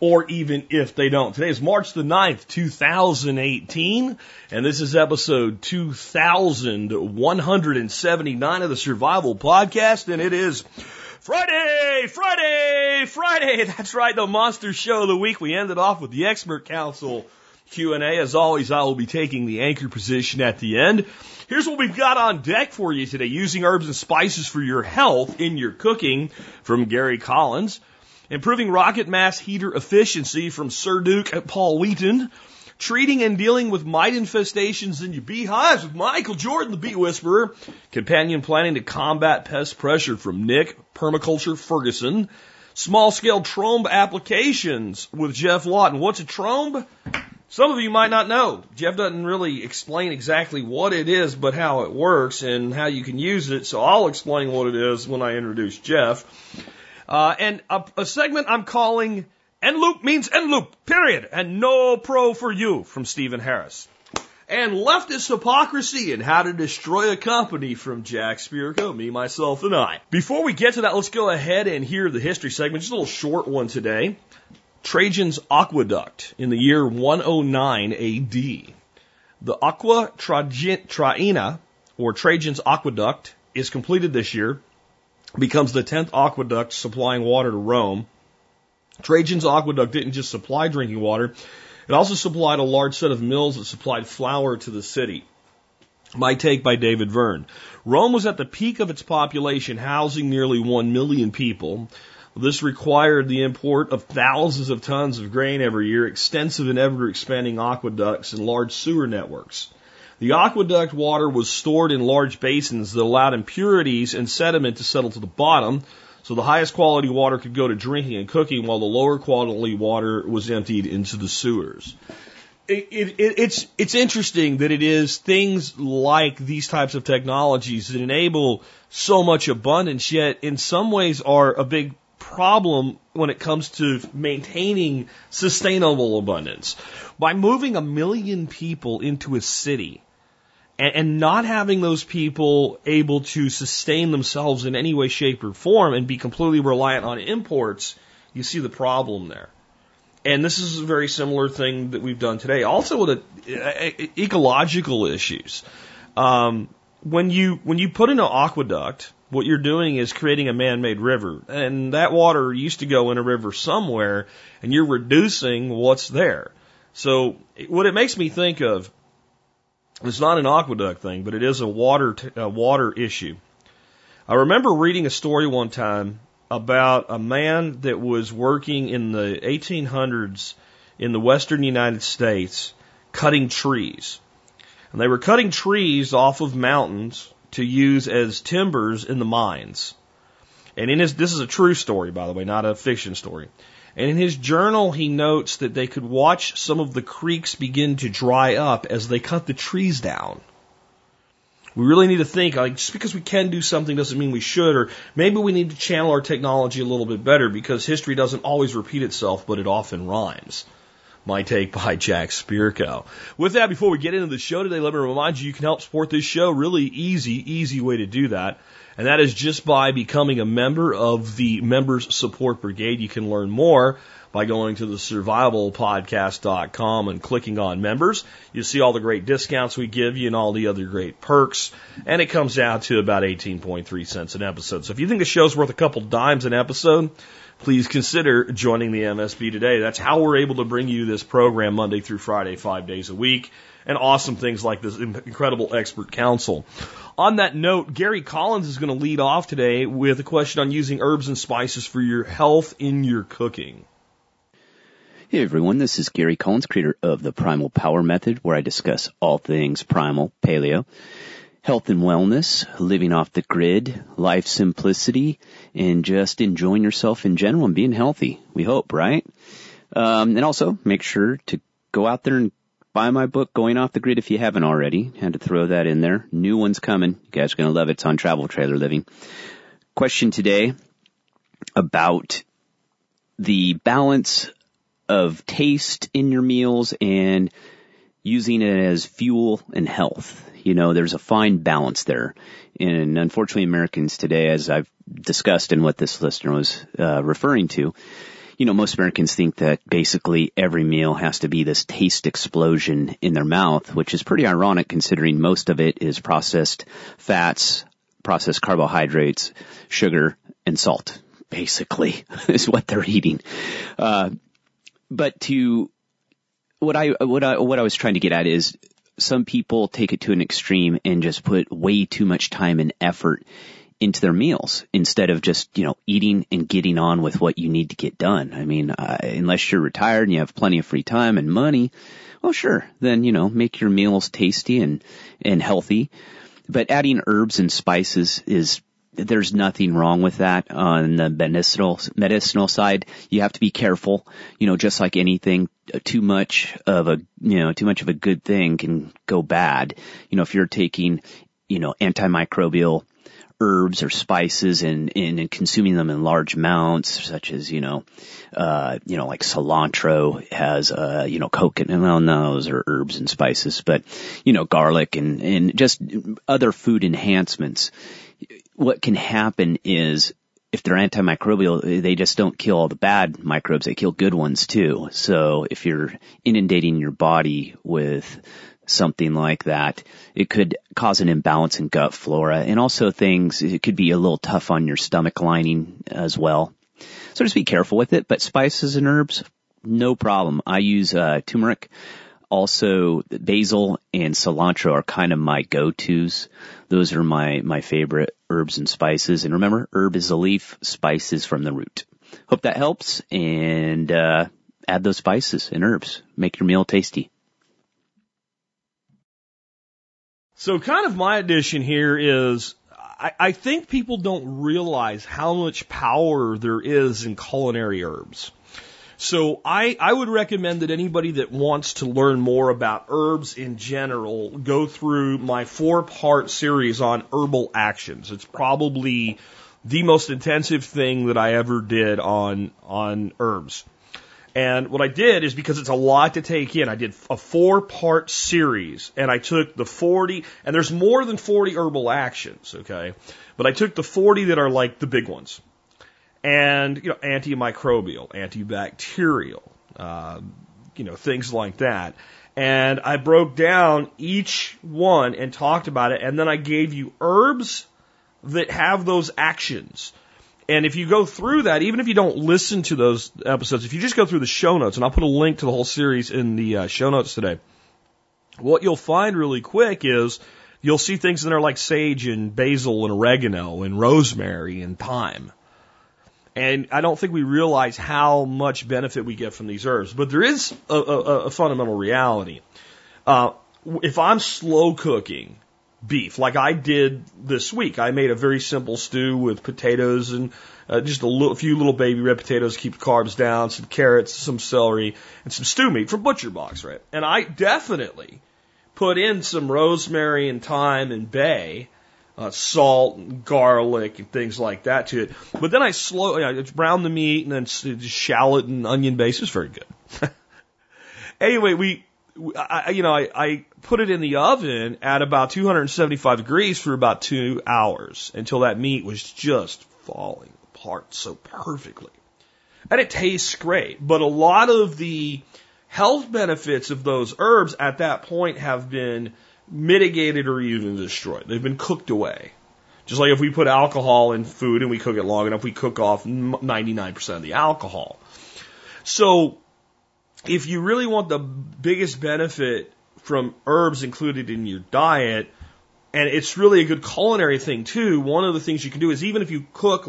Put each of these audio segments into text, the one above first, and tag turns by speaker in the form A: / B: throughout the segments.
A: or even if they don't. Today is March the 9th, 2018, and this is episode 2179 of the Survival Podcast, and it is Friday, Friday, Friday. That's right, the monster show of the week. We ended off with the expert council Q&A. As always, I will be taking the anchor position at the end. Here's what we've got on deck for you today. Using herbs and spices for your health in your cooking from Gary Collins. Improving rocket mass heater efficiency from Sir Duke Paul Wheaton. Treating and dealing with mite infestations in your beehives with Michael Jordan, the bee whisperer. Companion planning to combat pest pressure from Nick, Permaculture Ferguson. Small scale trombe applications with Geoff Lawton. What's a trombe? Some of you might not know. Jeff doesn't really explain exactly what it is, but how it works and how you can use it. So I'll explain what it is when I introduce Jeff. Uh, and a, a segment I'm calling End Loop means End Loop, period. And no pro for you from Stephen Harris. And leftist hypocrisy and how to destroy a company from Jack Spirko, me, myself, and I. Before we get to that, let's go ahead and hear the history segment. Just a little short one today. Trajan's aqueduct in the year 109 AD. The Aqua Trajan- Traiana, or Trajan's aqueduct, is completed this year, becomes the 10th aqueduct supplying water to Rome. Trajan's aqueduct didn't just supply drinking water, it also supplied a large set of mills that supplied flour to the city. My take by David Verne. Rome was at the peak of its population, housing nearly 1 million people. This required the import of thousands of tons of grain every year, extensive and ever expanding aqueducts, and large sewer networks. The aqueduct water was stored in large basins that allowed impurities and sediment to settle to the bottom, so the highest quality water could go to drinking and cooking, while the lower quality water was emptied into the sewers. It, it, it's it's interesting that it is things like these types of technologies that enable so much abundance, yet in some ways are a big problem when it comes to maintaining sustainable abundance. By moving a million people into a city and, and, not having those people able to sustain themselves in any way, shape, or form and be completely reliant on imports, you see the problem there. And this is a very similar thing that we've done today. Also with the, ecological issues. Um, when you when you put in an aqueduct, what you're doing is creating a man-made river, and that water used to go in a river somewhere, and you're reducing what's there. So what it makes me think of, it's not an aqueduct thing, but it is a water water issue. I remember reading a story one time about a man that was working in the 1800s in the western United States cutting trees. And they were cutting trees off of mountains to use as timbers in the mines. And in his, this is a true story, by the way, not a fiction story. And in his journal, he notes that they could watch some of the creeks begin to dry up as they cut the trees down. We really need to think, like, just because we can do something doesn't mean we should, or maybe we need to channel our technology a little bit better because history doesn't always repeat itself, but it often rhymes. My take by Jack Spirko. With that, before we get into the show today, let me remind you, you can help support this show. Really easy, easy way to do that. And that is just by becoming a member of the Members Support Brigade. You can learn more by going to the survivalpodcast.com and clicking on members. You see all the great discounts we give you and all the other great perks. And it comes out to about 18.3 cents an episode. So if you think the show's worth a couple dimes an episode, please consider joining the MSB today. That's how we're able to bring you this program Monday through Friday, five days a week, and awesome things like this incredible expert council. On that note, Gary Collins is going to lead off today with a question on using herbs and spices for your health in your cooking.
B: Hey everyone, this is Gary Collins, creator of the Primal Power Method, where I discuss all things primal, paleo, health and wellness, living off the grid, life simplicity, and just enjoying yourself in general and being healthy. We hope, right? Um, and also make sure to go out there and buy my book, Going Off the Grid, if you haven't already. Had to throw that in there. New one's coming. You guys are going to love it. It's on Travel Trailer Living. Question today about the balance of taste in your meals and using it as fuel and health. You know, there's a fine balance there. And unfortunately Americans today, as I've discussed and what this listener was uh, referring to, you know, most Americans think that basically every meal has to be this taste explosion in their mouth, which is pretty ironic considering most of it is processed fats, processed carbohydrates, sugar, and salt, basically, is what they're eating. Uh, but to, what I, what I, what I was trying to get at is some people take it to an extreme and just put way too much time and effort into their meals instead of just, you know, eating and getting on with what you need to get done. I mean, uh, unless you're retired and you have plenty of free time and money, well, sure, then, you know, make your meals tasty and, and healthy. But adding herbs and spices is there's nothing wrong with that on the medicinal medicinal side. You have to be careful, you know, just like anything, too much of a you know too much of a good thing can go bad. You know, if you're taking you know antimicrobial herbs or spices and, and, and consuming them in large amounts, such as, you know, uh, you know, like cilantro has, uh, you know, coconut, well, no, those are herbs and spices, but, you know, garlic and, and just other food enhancements what can happen is if they're antimicrobial, they just don't kill all the bad microbes. They kill good ones too. So if you're inundating your body with something like that, it could cause an imbalance in gut flora and also things, it could be a little tough on your stomach lining as well. So just be careful with it, but spices and herbs, no problem. I use, uh, turmeric. Also, basil and cilantro are kind of my go-tos. Those are my, my favorite herbs and spices. And remember, herb is a leaf, spice is from the root. Hope that helps and, uh, add those spices and herbs. Make your meal tasty.
A: So kind of my addition here is I, I think people don't realize how much power there is in culinary herbs. So I, I would recommend that anybody that wants to learn more about herbs in general go through my four part series on herbal actions. It's probably the most intensive thing that I ever did on, on herbs. And what I did is because it's a lot to take in, I did a four part series and I took the 40, and there's more than 40 herbal actions, okay? But I took the 40 that are like the big ones and you know antimicrobial, antibacterial, uh, you know things like that. And I broke down each one and talked about it, and then I gave you herbs that have those actions. And if you go through that, even if you don't listen to those episodes, if you just go through the show notes, and I'll put a link to the whole series in the uh, show notes today, what you'll find really quick is you'll see things in there like sage and basil and oregano and rosemary and thyme. And I don't think we realize how much benefit we get from these herbs. But there is a, a, a fundamental reality. Uh, if I'm slow cooking beef, like I did this week, I made a very simple stew with potatoes and uh, just a little, few little baby red potatoes to keep carbs down, some carrots, some celery, and some stew meat from Butcher Box, right? And I definitely put in some rosemary and thyme and bay uh, salt and garlic and things like that to it. But then I slow, you know, brown the meat and then shallot and onion base. It's very good. anyway, we, I, you know, I, I put it in the oven at about 275 degrees for about two hours until that meat was just falling apart so perfectly. And it tastes great, but a lot of the health benefits of those herbs at that point have been mitigated or even destroyed. They've been cooked away. Just like if we put alcohol in food and we cook it long enough, we cook off 99% of the alcohol. So, if you really want the biggest benefit from herbs included in your diet, and it's really a good culinary thing too, one of the things you can do is even if you cook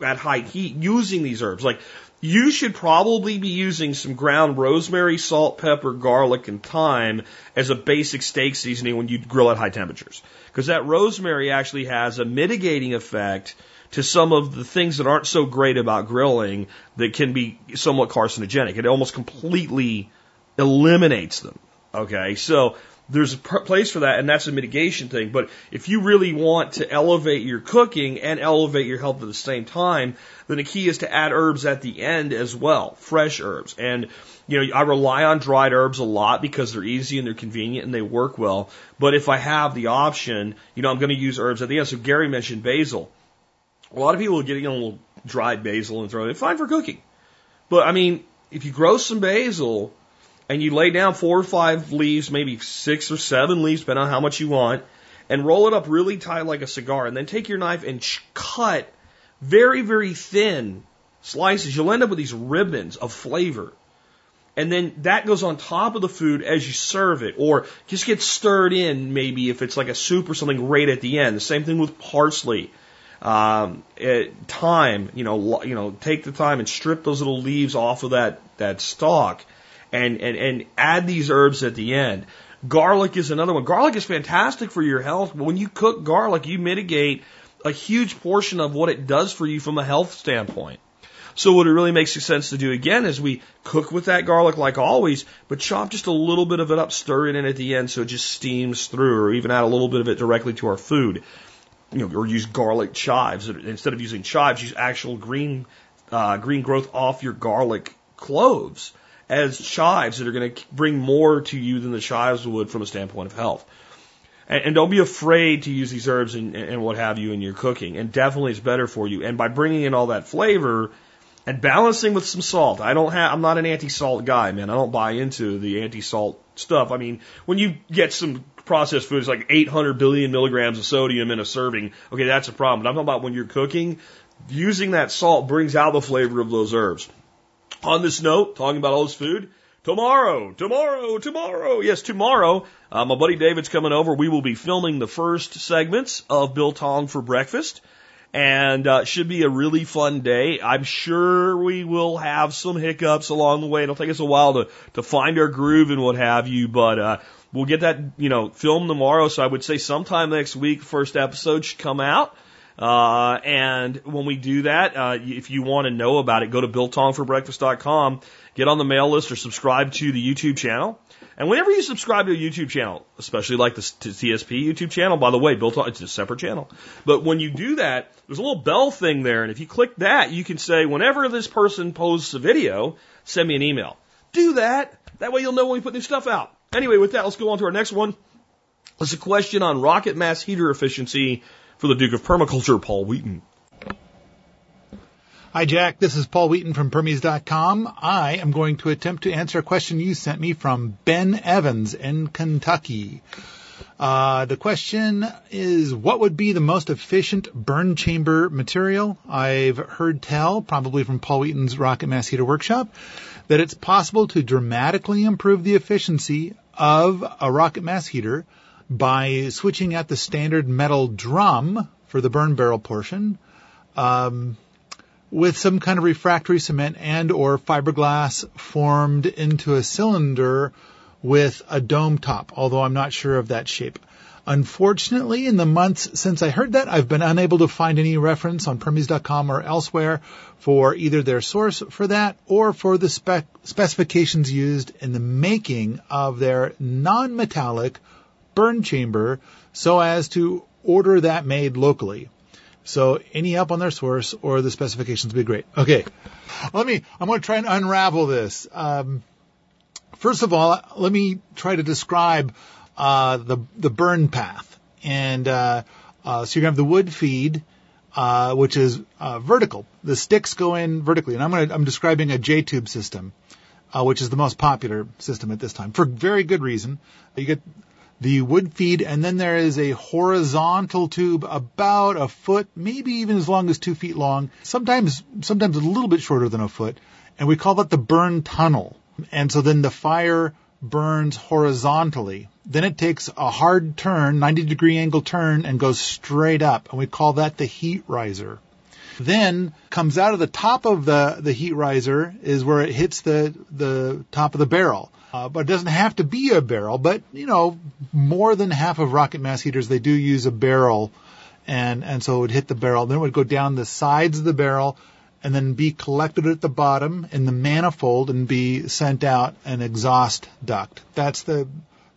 A: at high heat using these herbs, like you should probably be using some ground rosemary, salt, pepper, garlic, and thyme as a basic steak seasoning when you grill at high temperatures. Because that rosemary actually has a mitigating effect to some of the things that aren't so great about grilling that can be somewhat carcinogenic. It almost completely eliminates them. Okay, so there's a place for that, and that's a mitigation thing. But if you really want to elevate your cooking and elevate your health at the same time, then the key is to add herbs at the end as well, fresh herbs. And you know, I rely on dried herbs a lot because they're easy and they're convenient and they work well. But if I have the option, you know, I'm going to use herbs at the end. So Gary mentioned basil. A lot of people get you know, a little dried basil and throw it. Fine for cooking. But I mean, if you grow some basil and you lay down four or five leaves, maybe six or seven leaves, depending on how much you want, and roll it up really tight like a cigar, and then take your knife and cut very, very thin slices, you'll end up with these ribbons of flavor. And then that goes on top of the food as you serve it, or just get stirred in maybe if it's like a soup or something right at the end. The same thing with parsley. Um, it, thyme, you know, you know, take the time and strip those little leaves off of that, that stalk and, and, and add these herbs at the end. Garlic is another one. Garlic is fantastic for your health, but when you cook garlic, you mitigate a huge portion of what it does for you from a health standpoint. So what it really makes sense to do again is we cook with that garlic like always, but chop just a little bit of it up, stir it in at the end so it just steams through, or even add a little bit of it directly to our food. You know, or use garlic chives instead of using chives. Use actual green uh, green growth off your garlic cloves as chives that are going to bring more to you than the chives would from a standpoint of health. And, and don't be afraid to use these herbs and, and what have you in your cooking. And definitely it's better for you. And by bringing in all that flavor and balancing with some salt. I don't have, I'm not an anti-salt guy, man. I don't buy into the anti-salt stuff. I mean, when you get some processed foods like 800 billion milligrams of sodium in a serving, okay, that's a problem. But I'm talking about when you're cooking, using that salt brings out the flavor of those herbs. On this note, talking about all this food, tomorrow, tomorrow, tomorrow, yes, tomorrow, uh, my buddy David's coming over. We will be filming the first segments of Biltong for breakfast and uh, should be a really fun day. I'm sure we will have some hiccups along the way. It'll take us a while to to find our groove and what have you, but uh, we'll get that you know filmed tomorrow. So I would say sometime next week, first episode should come out. Uh, and when we do that, uh, if you want to know about it, go to biltongforbreakfast.com, get on the mail list or subscribe to the YouTube channel. And whenever you subscribe to a YouTube channel, especially like the TSP YouTube channel, by the way, built it's a separate channel. But when you do that, there's a little bell thing there. And if you click that, you can say, whenever this person posts a video, send me an email. Do that. That way you'll know when we put new stuff out. Anyway, with that, let's go on to our next one. It's a question on rocket mass heater efficiency for the Duke of Permaculture, Paul Wheaton.
C: Hi, Jack. This is Paul Wheaton from Permies.com. I am going to attempt to answer a question you sent me from Ben Evans in Kentucky. Uh, the question is, what would be the most efficient burn chamber material? I've heard tell, probably from Paul Wheaton's Rocket Mass Heater Workshop, that it's possible to dramatically improve the efficiency of a rocket mass heater by switching out the standard metal drum for the burn barrel portion. Um, with some kind of refractory cement and or fiberglass formed into a cylinder with a dome top, although I'm not sure of that shape. Unfortunately, in the months since I heard that, I've been unable to find any reference on Permies.com or elsewhere for either their source for that or for the spec- specifications used in the making of their non-metallic burn chamber so as to order that made locally. So any help on their source or the specifications would be great. Okay. Let me, I'm going to try and unravel this. Um, first of all, let me try to describe, uh, the, the burn path. And, uh, uh, so you're going to have the wood feed, uh, which is, uh, vertical. The sticks go in vertically. And I'm going to, I'm describing a J-tube system, uh, which is the most popular system at this time for very good reason. You get the wood feed, and then there is a horizontal tube about a foot, maybe even as long as two feet long, sometimes, sometimes a little bit shorter than a foot, and we call that the burn tunnel. And so then the fire burns horizontally. Then it takes a hard turn, 90 degree angle turn, and goes straight up, and we call that the heat riser. Then comes out of the top of the, the heat riser is where it hits the, the top of the barrel. Uh, but it doesn't have to be a barrel. But you know, more than half of rocket mass heaters they do use a barrel, and and so it would hit the barrel. Then it would go down the sides of the barrel, and then be collected at the bottom in the manifold and be sent out an exhaust duct. That's the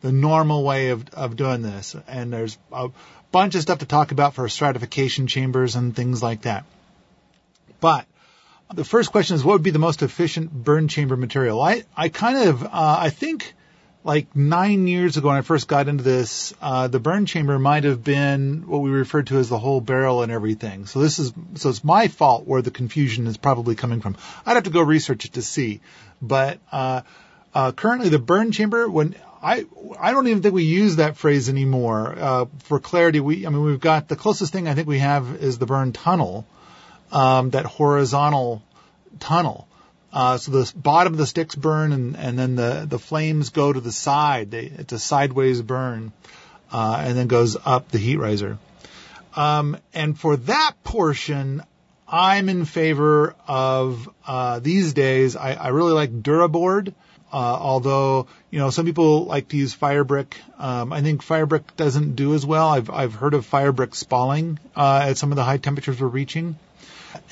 C: the normal way of, of doing this. And there's a bunch of stuff to talk about for stratification chambers and things like that. But the first question is what would be the most efficient burn chamber material? I, I kind of, uh, I think like nine years ago when I first got into this, uh, the burn chamber might have been what we referred to as the whole barrel and everything. So this is, so it's my fault where the confusion is probably coming from. I'd have to go research it to see. But, uh, uh, currently the burn chamber, when I, I don't even think we use that phrase anymore. Uh, for clarity, we, I mean, we've got the closest thing I think we have is the burn tunnel, um, that horizontal tunnel. Uh, so the bottom of the sticks burn and, and then the, the flames go to the side. They, it's a sideways burn, uh, and then goes up the heat riser. Um, and for that portion, I'm in favor of, uh, these days, I, I really like Duraboard. Uh, although, you know, some people like to use Firebrick. Um, I think Firebrick doesn't do as well. I've, I've heard of Firebrick spalling, uh, at some of the high temperatures we're reaching.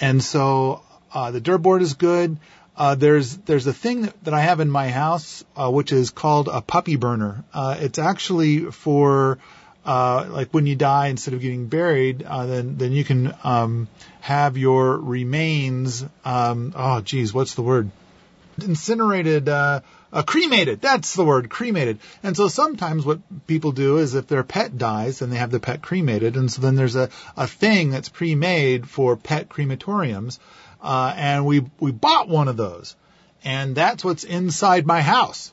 C: And so, uh, the Duraboard is good. Uh, there's there's a thing that, I have in my house uh, which is called a puppy burner. Uh, it's actually for uh, like when you die instead of getting buried, uh, then then you can um, have your remains. Um, oh, geez, what's the word? Incinerated. Uh, uh, cremated. That's the word, cremated. And so sometimes what people do is if their pet dies, then they have the pet cremated. And so then there's a, a thing that's pre-made for pet crematoriums uh, and we we bought one of those, and that's what's inside my house.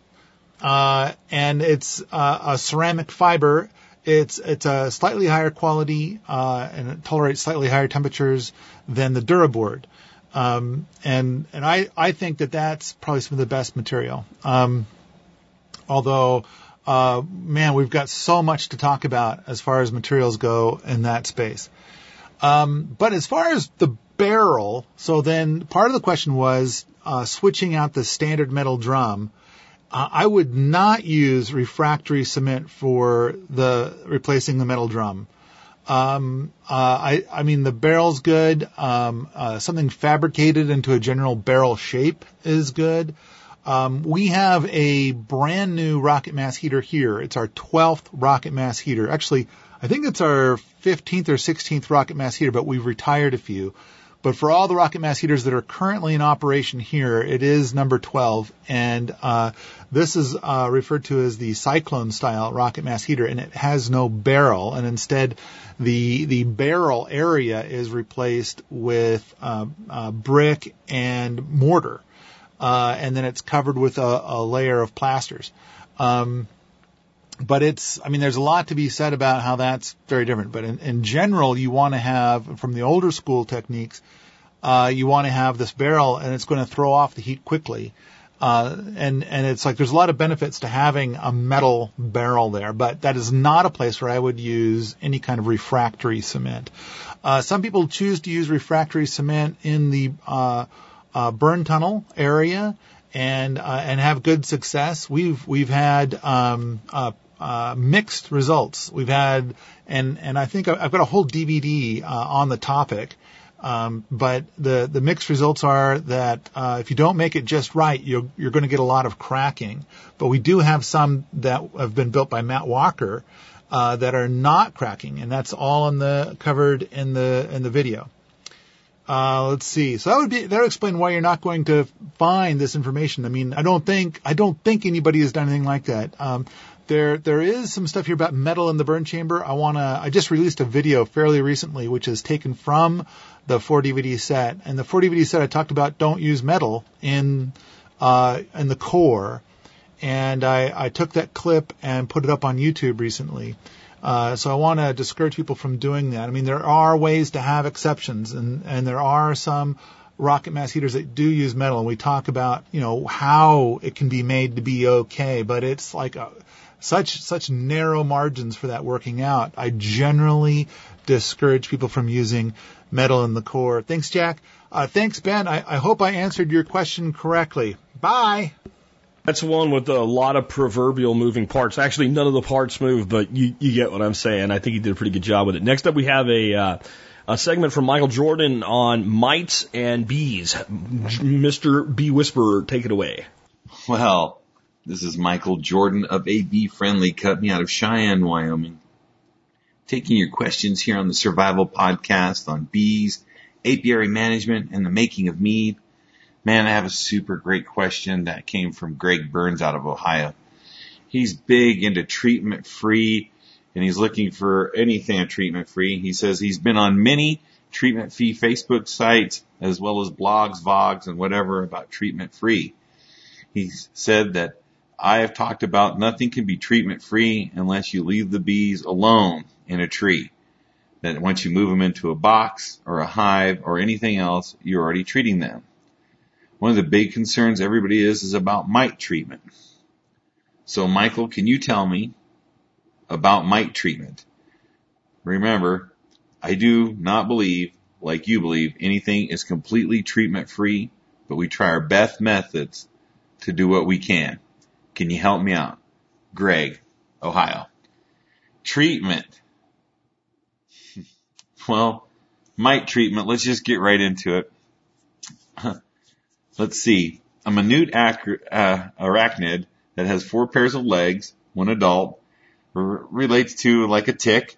C: Uh, and it's uh, a ceramic fiber. It's it's a slightly higher quality uh, and it tolerates slightly higher temperatures than the Duraboard. Um, and and I I think that that's probably some of the best material. Um, although uh, man, we've got so much to talk about as far as materials go in that space. Um, but as far as the barrel, so then part of the question was uh, switching out the standard metal drum. Uh, I would not use refractory cement for the replacing the metal drum. Um, uh, I, I mean, the barrel's good. Um, uh, something fabricated into a general barrel shape is good. Um, we have a brand new rocket mass heater here. It's our 12th rocket mass heater. Actually, I think it's our 15th or 16th rocket mass heater, but we've retired a few. But for all the rocket mass heaters that are currently in operation here, it is number 12, and uh, this is uh, referred to as the cyclone style rocket mass heater, and it has no barrel, and instead the the barrel area is replaced with uh, uh brick and mortar, uh, and then it's covered with a, a layer of plasters. Um, but it's, I mean, there's a lot to be said about how that's very different. But in, in general, you want to have, from the older school techniques, uh, you want to have this barrel and it's going to throw off the heat quickly. Uh, and, and it's like there's a lot of benefits to having a metal barrel there, but that is not a place where I would use any kind of refractory cement. Uh, some people choose to use refractory cement in the, uh, uh, burn tunnel area and uh, and have good success. We've we've had um, uh, uh, mixed results. We've had and and I think I've got a whole DVD uh, on the topic. Um, but the the mixed results are that uh, if you don't make it just right, you're you're going to get a lot of cracking. But we do have some that have been built by Matt Walker uh, that are not cracking, and that's all in the covered in the in the video. Uh, let's see. So that would be that would explain why you're not going to find this information. I mean, I don't think I don't think anybody has done anything like that. Um, there there is some stuff here about metal in the burn chamber. I wanna I just released a video fairly recently, which is taken from the four DVD set. And the four DVD set I talked about don't use metal in uh, in the core. And I, I took that clip and put it up on YouTube recently. Uh, so I want to discourage people from doing that. I mean, there are ways to have exceptions, and and there are some rocket mass heaters that do use metal, and we talk about you know how it can be made to be okay, but it's like a, such such narrow margins for that working out. I generally discourage people from using metal in the core. Thanks, Jack. Uh, thanks, Ben. I, I hope I answered your question correctly. Bye.
A: That's one with a lot of proverbial moving parts. Actually, none of the parts move, but you, you get what I'm saying. I think he did a pretty good job with it. Next up, we have a, uh, a segment from Michael Jordan on mites and bees. Mr. Bee Whisperer, take it away.
D: Well, this is Michael Jordan of AB friendly company out of Cheyenne, Wyoming. Taking your questions here on the Survival Podcast on bees, apiary management, and the making of mead. Man, I have a super great question that came from Greg Burns out of Ohio. He's big into treatment free and he's looking for anything treatment free. He says he's been on many treatment free Facebook sites as well as blogs, vogs, and whatever about treatment free. He said that I have talked about nothing can be treatment free unless you leave the bees alone in a tree. That once you move them into a box or a hive or anything else, you're already treating them. One of the big concerns everybody is is about mite treatment. So Michael, can you tell me about mite treatment? Remember, I do not believe, like you believe, anything is completely treatment free, but we try our best methods to do what we can. Can you help me out? Greg, Ohio. Treatment. Well, mite treatment, let's just get right into it. Let's see. A minute uh, arachnid that has four pairs of legs, one adult, r- relates to like a tick,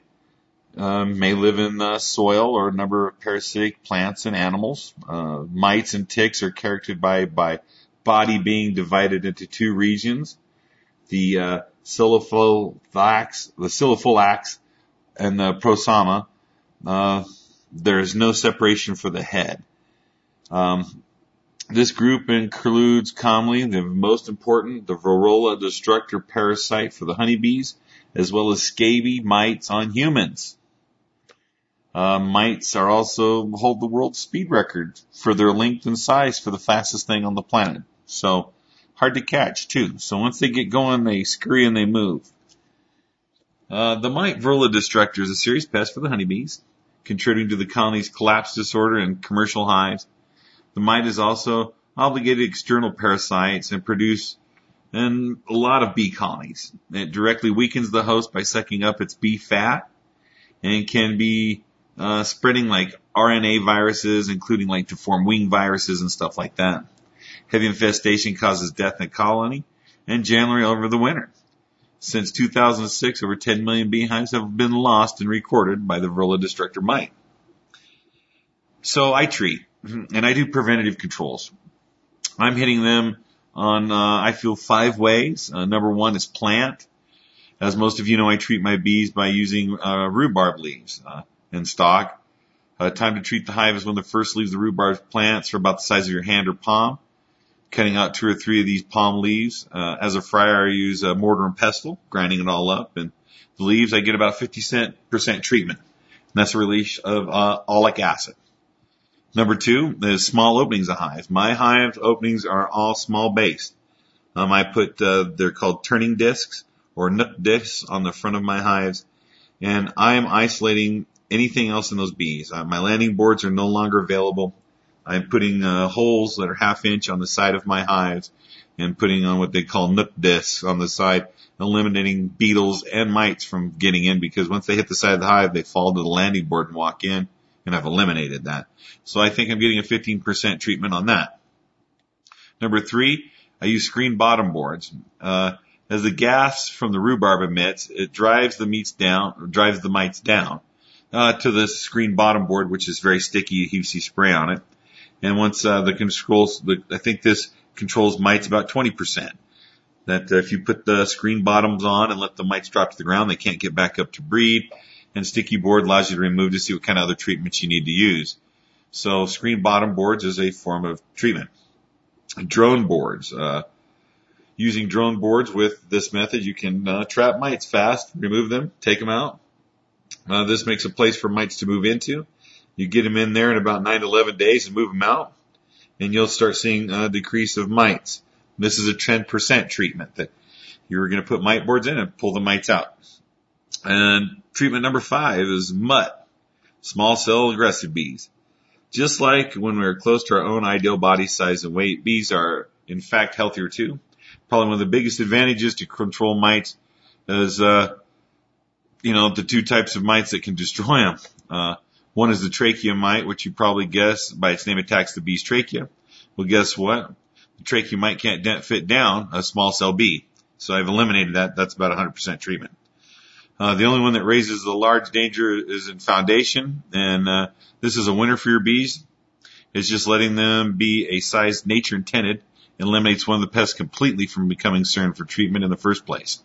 D: um, may live in uh, soil or a number of parasitic plants and animals. Uh, mites and ticks are characterized by, by body being divided into two regions. The uh, the Silipholax and the Prosoma, uh, there is no separation for the head. Um, this group includes commonly the most important, the Varroa destructor parasite for the honeybees, as well as scaby mites on humans. Uh, mites are also hold the world speed record for their length and size for the fastest thing on the planet. So hard to catch too. So once they get going, they scurry and they move. Uh, the mite Varroa destructor is a serious pest for the honeybees, contributing to the colony's collapse disorder in commercial hives. The mite is also obligated external parasites and produce in a lot of bee colonies. It directly weakens the host by sucking up its bee fat and can be uh, spreading like RNA viruses, including like deformed wing viruses and stuff like that. Heavy infestation causes death in the colony and january over the winter. Since 2006, over 10 million beehives have been lost and recorded by the Varroa destructor mite. So I treat and I do preventative controls. I'm hitting them on, uh, I feel five ways. Uh, number one is plant. As most of you know, I treat my bees by using uh, rhubarb leaves uh, in stock. Uh, time to treat the hive is when the first leaves of the rhubarb plants are about the size of your hand or palm. Cutting out two or three of these palm leaves. Uh, as a fryer, I use a mortar and pestle, grinding it all up. And the leaves, I get about 50 cent percent treatment. And that's a release of uh, oleic acid. Number two is small openings of hives. My hive openings are all small based. Um, I put, uh, they're called turning discs or nuc discs on the front of my hives and I am isolating anything else in those bees. Uh, my landing boards are no longer available. I'm putting, uh, holes that are half inch on the side of my hives and putting on what they call nuc discs on the side, eliminating beetles and mites from getting in because once they hit the side of the hive, they fall to the landing board and walk in and I've eliminated that. So I think I'm getting a 15% treatment on that. Number three, I use screen bottom boards. Uh, as the gas from the rhubarb emits, it drives the meats down, drives the mites down, uh, to the screen bottom board, which is very sticky. You see spray on it. And once, uh, the controls, the, I think this controls mites about 20%. That uh, if you put the screen bottoms on and let the mites drop to the ground, they can't get back up to breed and sticky board allows you to remove to see what kind of other treatments you need to use. So screen bottom boards is a form of treatment. Drone boards. Uh, using drone boards with this method, you can uh, trap mites fast, remove them, take them out. Uh, this makes a place for mites to move into. You get them in there in about 9 to 11 days and move them out, and you'll start seeing a decrease of mites. This is a 10% treatment that you're going to put mite boards in and pull the mites out. And treatment number five is MUT, small cell aggressive bees. Just like when we're close to our own ideal body size and weight, bees are in fact healthier too. Probably one of the biggest advantages to control mites is, uh, you know, the two types of mites that can destroy them. Uh, one is the trachea mite, which you probably guess by its name attacks the bee's trachea. Well, guess what? The trachea mite can't fit down a small cell bee. So I've eliminated that. That's about 100% treatment. Uh, the only one that raises the large danger is in foundation, and uh, this is a winner for your bees. It's just letting them be a size nature intended and eliminates one of the pests completely from becoming concern for treatment in the first place.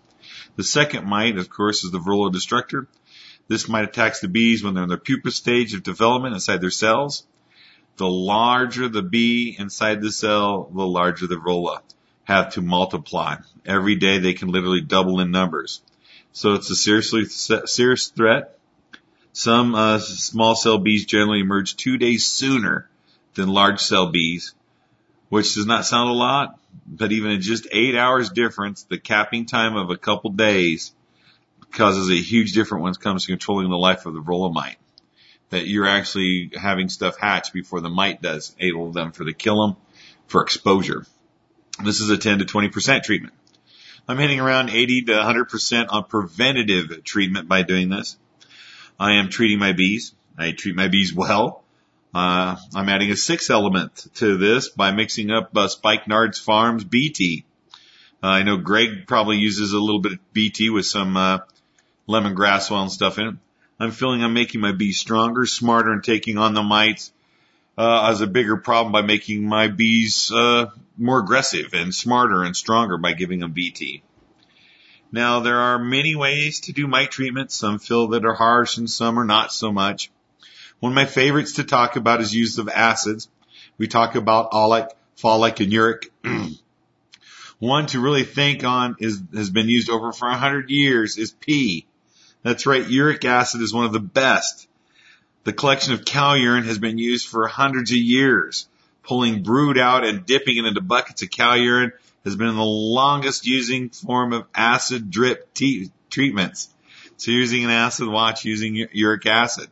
D: The second mite, of course, is the Varroa destructor. This might attacks the bees when they're in their pupa stage of development inside their cells. The larger the bee inside the cell, the larger the Varroa have to multiply. Every day they can literally double in numbers. So it's a seriously serious threat. Some uh, small cell bees generally emerge two days sooner than large cell bees, which does not sound a lot, but even in just eight hours difference, the capping time of a couple days causes a huge difference when it comes to controlling the life of the Varroa mite. That you're actually having stuff hatch before the mite does, able them for the kill them for exposure. This is a 10 to 20% treatment. I'm hitting around 80 to 100% on preventative treatment by doing this. I am treating my bees. I treat my bees well. Uh, I'm adding a sixth element to this by mixing up uh, Spikenard's Farms BT. Uh, I know Greg probably uses a little bit of BT with some uh, lemongrass oil and stuff in it. I'm feeling I'm making my bees stronger, smarter, and taking on the mites uh, as a bigger problem by making my bees uh, more aggressive and smarter and stronger by giving them BT. Now there are many ways to do mite treatment. Some feel that are harsh and some are not so much. One of my favorites to talk about is use of acids. We talk about oleic, folic, and uric. One to really think on is has been used over for a hundred years is P. That's right, uric acid is one of the best. The collection of cow urine has been used for hundreds of years. Pulling brood out and dipping it into buckets of cow urine has been the longest using form of acid drip te- treatments. So using an acid watch using uric acid.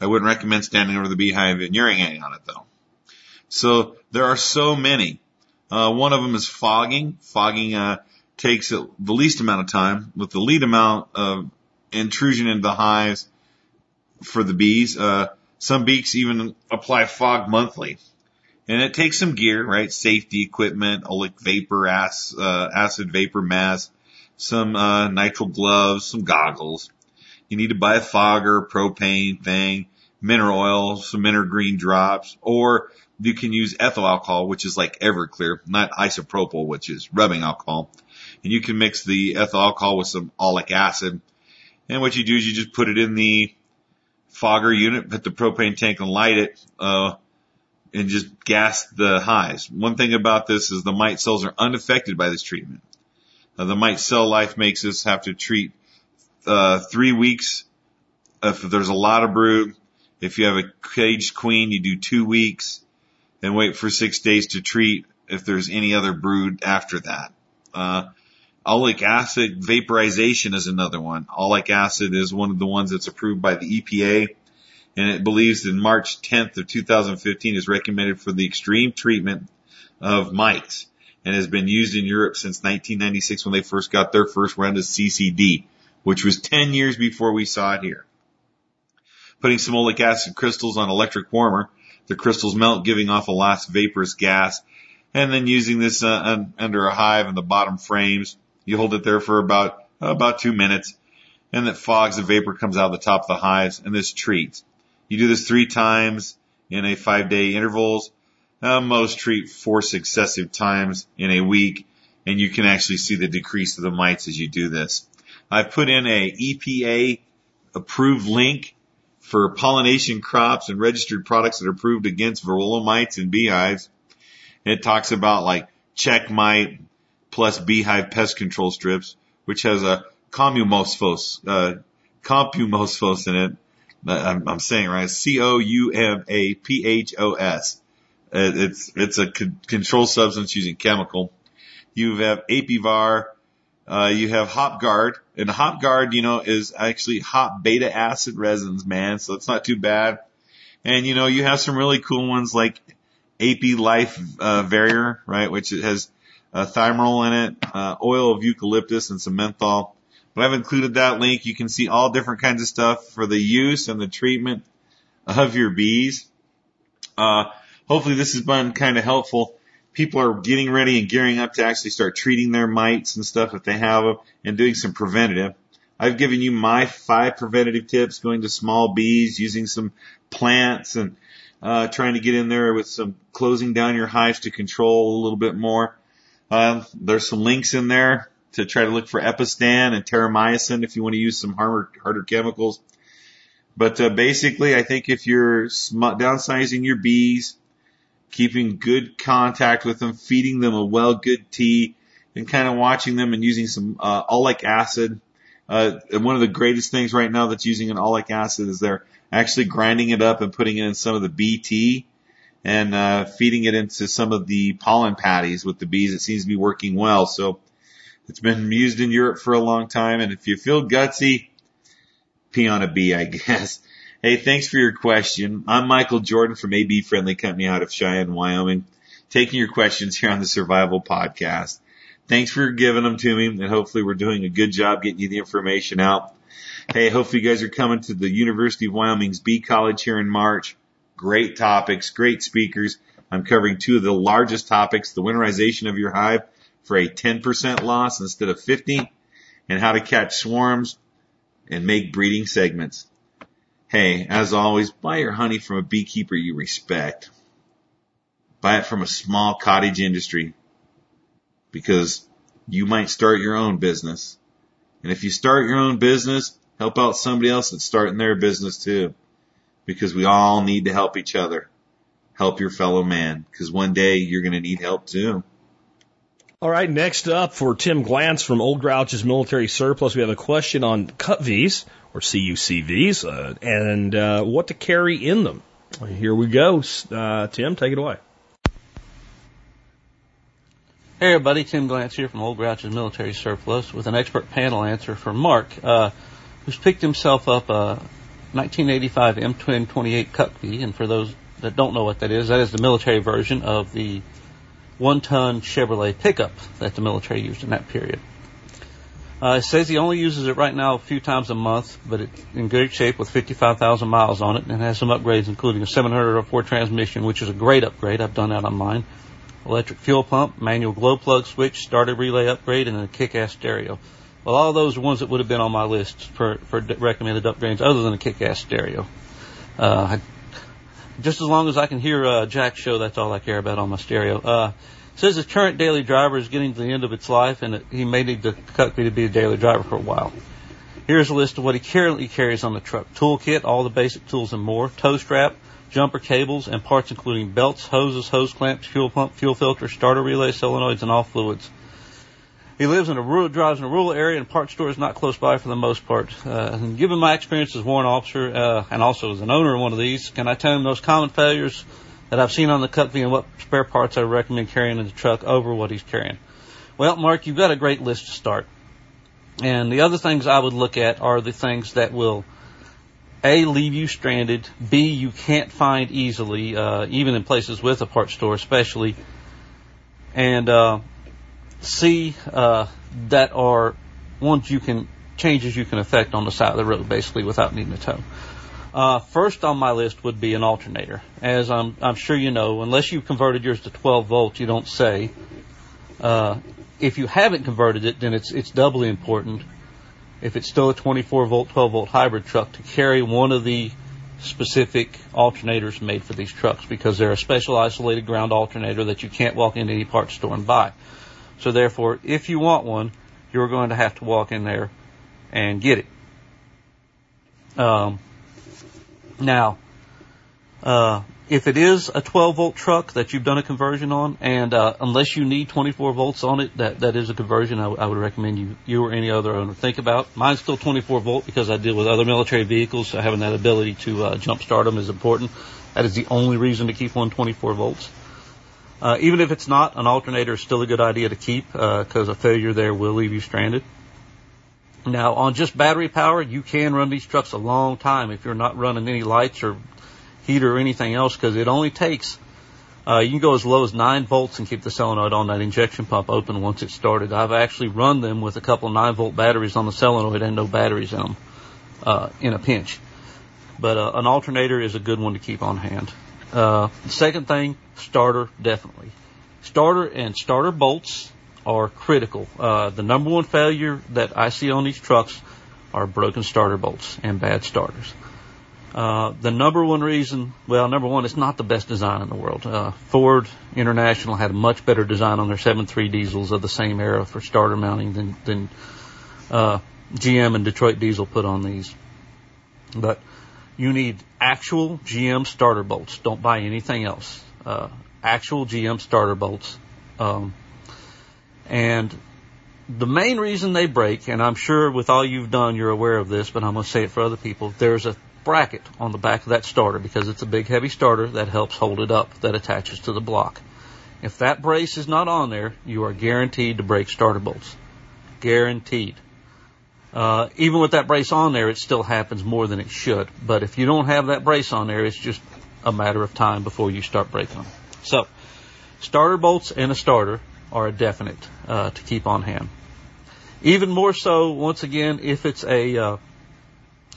D: I wouldn't recommend standing over the beehive and urinating on it though. So there are so many. Uh, one of them is fogging. Fogging uh, takes the least amount of time with the least amount of intrusion into the hives for the bees. Uh, some beaks even apply fog monthly. And it takes some gear, right? Safety equipment, oleic vapor, ac- uh, acid vapor mask, some uh, nitrile gloves, some goggles. You need to buy a fogger, propane thing, mineral oil, some green drops, or you can use ethyl alcohol, which is like Everclear, not isopropyl, which is rubbing alcohol. And you can mix the ethyl alcohol with some oleic acid. And what you do is you just put it in the fogger unit, put the propane tank and light it, uh, and just gas the hives. One thing about this is the mite cells are unaffected by this treatment. Uh, the mite cell life makes us have to treat uh, three weeks if there's a lot of brood. If you have a caged queen, you do two weeks and wait for six days to treat if there's any other brood after that. Uh, oleic acid vaporization is another one. Oleic acid is one of the ones that's approved by the EPA and it believes in March 10th of 2015 is recommended for the extreme treatment of mites and has been used in Europe since 1996 when they first got their first round of CCD which was 10 years before we saw it here. Putting some oleic acid crystals on electric warmer, the crystals melt, giving off a last vaporous gas, and then using this uh, under a hive in the bottom frames. You hold it there for about about two minutes, and that fogs the vapor comes out of the top of the hives, and this treats. You do this three times in a five day intervals. Uh, most treat four successive times in a week, and you can actually see the decrease of the mites as you do this. I've put in a EPA approved link for pollination crops and registered products that are approved against varroa mites and beehives. It talks about like check mite plus beehive pest control strips, which has a comumosphos, uh, compumosphos in it. I'm, I'm saying right. C-O-U-M-A-P-H-O-S. It's, it's a con- control substance using chemical. You have Apivar, uh, you have HopGuard, and HopGuard, you know, is actually hop beta acid resins, man. So it's not too bad. And you know, you have some really cool ones like AP Life uh, Barrier, right, which has uh, uh, in it, uh, oil of eucalyptus, and some menthol. But I've included that link. You can see all different kinds of stuff for the use and the treatment of your bees. Uh, hopefully this has been kind of helpful. People are getting ready and gearing up to actually start treating their mites and stuff if they have them and doing some preventative. I've given you my five preventative tips going to small bees, using some plants and uh, trying to get in there with some closing down your hives to control a little bit more. Uh, there's some links in there to try to look for Apistan and terramycin if you want to use some harder, harder chemicals. But uh, basically, I think if you're sm- downsizing your bees, keeping good contact with them, feeding them a well good tea, and kind of watching them and using some uh, oleic acid. Uh, and one of the greatest things right now that's using an oleic acid is they're actually grinding it up and putting it in some of the BT and uh, feeding it into some of the pollen patties with the bees. It seems to be working well. So it's been used in Europe for a long time. And if you feel gutsy, pee on a bee, I guess. Hey, thanks for your question. I'm Michael Jordan from AB Friendly Company out of Cheyenne, Wyoming, taking your questions here on the Survival Podcast. Thanks for giving them to me, and hopefully we're doing a good job getting you the information out. Hey, hopefully you guys are coming to the University of Wyoming's Bee College here in March. Great topics, great speakers. I'm covering two of the largest topics, the winterization of your hive for a 10% loss instead of 50, and how to catch swarms and make breeding segments. Hey, as always, buy your honey from a beekeeper you respect. Buy it from a small cottage industry because you might start your own business. And if you start your own business, help out somebody else that's starting their business too. Because we all need to help each other. Help your fellow man. Because one day you're going to need help too.
A: All right, next up for Tim Glantz from Old Grouch's Military Surplus, we have a question on cut Vs or CUCVs uh, and uh, what to carry in them. Here we go. Uh, Tim, take it away.
E: Hey everybody, Tim Glantz here from Old Grouch's Military Surplus with an expert panel answer for Mark, uh, who's picked himself up a 1985 M Twin 28 V. and for those that don't know what that is, that is the military version of the one-ton Chevrolet pickup that the military used in that period. Uh, it says he only uses it right now a few times a month, but it's in good shape with 55,000 miles on it and has some upgrades, including a 704 transmission, which is a great upgrade. I've done that on mine electric fuel pump, manual glow plug switch, starter relay upgrade, and a kick-ass stereo. Well, all those are ones that would have been on my list for, for recommended upgrades other than a kick-ass stereo. Uh, I, just as long as I can hear uh, Jack show, that's all I care about on my stereo. Uh, says his current daily driver is getting to the end of its life and he may need the Cuckbee to be a daily driver for a while. Here's a list of what he currently carries on the truck. Toolkit, all the basic tools and more. Tow strap, jumper cables, and parts including belts, hoses, hose clamps, fuel pump, fuel filter, starter relay, solenoids, and all fluids. He lives in a rural, drives in a rural area, and part store is not close by for the most part. Uh, given my experience as a warrant officer uh, and also as an owner of one of these, can I tell him those common failures that I've seen on the Cuckbee and what spare parts I recommend carrying in the truck over what he's carrying? Well, Mark, you've got a great list to start. And the other things I would look at are the things that will a, leave you stranded. B, you can't find easily, uh, even in places with a parts store, especially. And uh, C, uh, that are ones you can changes you can affect on the side of the road, basically, without needing a tow. Uh, first on my list would be an alternator. As I'm, I'm sure you know, unless you've converted yours to 12 volts, you don't say. Uh, if you haven't converted it, then it's it's doubly important if it's still a 24 volt, 12 volt hybrid truck, to carry one of the specific alternators made for these trucks because they're a special isolated ground alternator that you can't walk into any parts store and buy. So therefore, if you want one, you're going to have to walk in there and get it. Um, now, uh, if it is a 12 volt truck that you've done a conversion on, and uh, unless you need 24 volts on it, that that is a conversion I, w- I would recommend you you or any other owner think about. Mine's still 24 volt because I deal with other military vehicles, so having that ability to uh, jump start them is important. That is the only reason to keep one 24 volts. Uh, even if it's not, an alternator is still a good idea to keep because a failure there will leave you stranded. Now, on just battery power, you can run these trucks a long time if you're not running any lights or heater or anything else because it only takes Uh, you can go as low as 9 volts and keep the solenoid on that injection pump open once it's started. I've actually run them with a couple of 9 volt batteries on the solenoid and no batteries in them uh, in a pinch. But uh, an alternator is a good one to keep on hand. Uh, second thing, starter definitely. Starter and starter bolts are critical. Uh, the number one failure that I see on these trucks are broken starter bolts and bad starters. Uh, the number one reason, well, number one, it's not the best design in the world. Uh, Ford International had a much better design on their 7.3 diesels of the same era for starter mounting than, than uh, GM and Detroit Diesel put on these. But you need actual GM starter bolts. Don't buy anything else. Uh, actual GM starter bolts. Um, and the main reason they break, and I'm sure with all you've done, you're aware of this, but I'm going to say it for other people. There's a bracket on the back of that starter because it's a big heavy starter that helps hold it up that attaches to the block. If that brace is not on there, you are guaranteed to break starter bolts. Guaranteed. Uh, even with that brace on there, it still happens more than it should. But if you don't have that brace on there, it's just a matter of time before you start breaking them. So, starter bolts and a starter are a definite uh, to keep on hand. Even more so, once again, if it's a uh,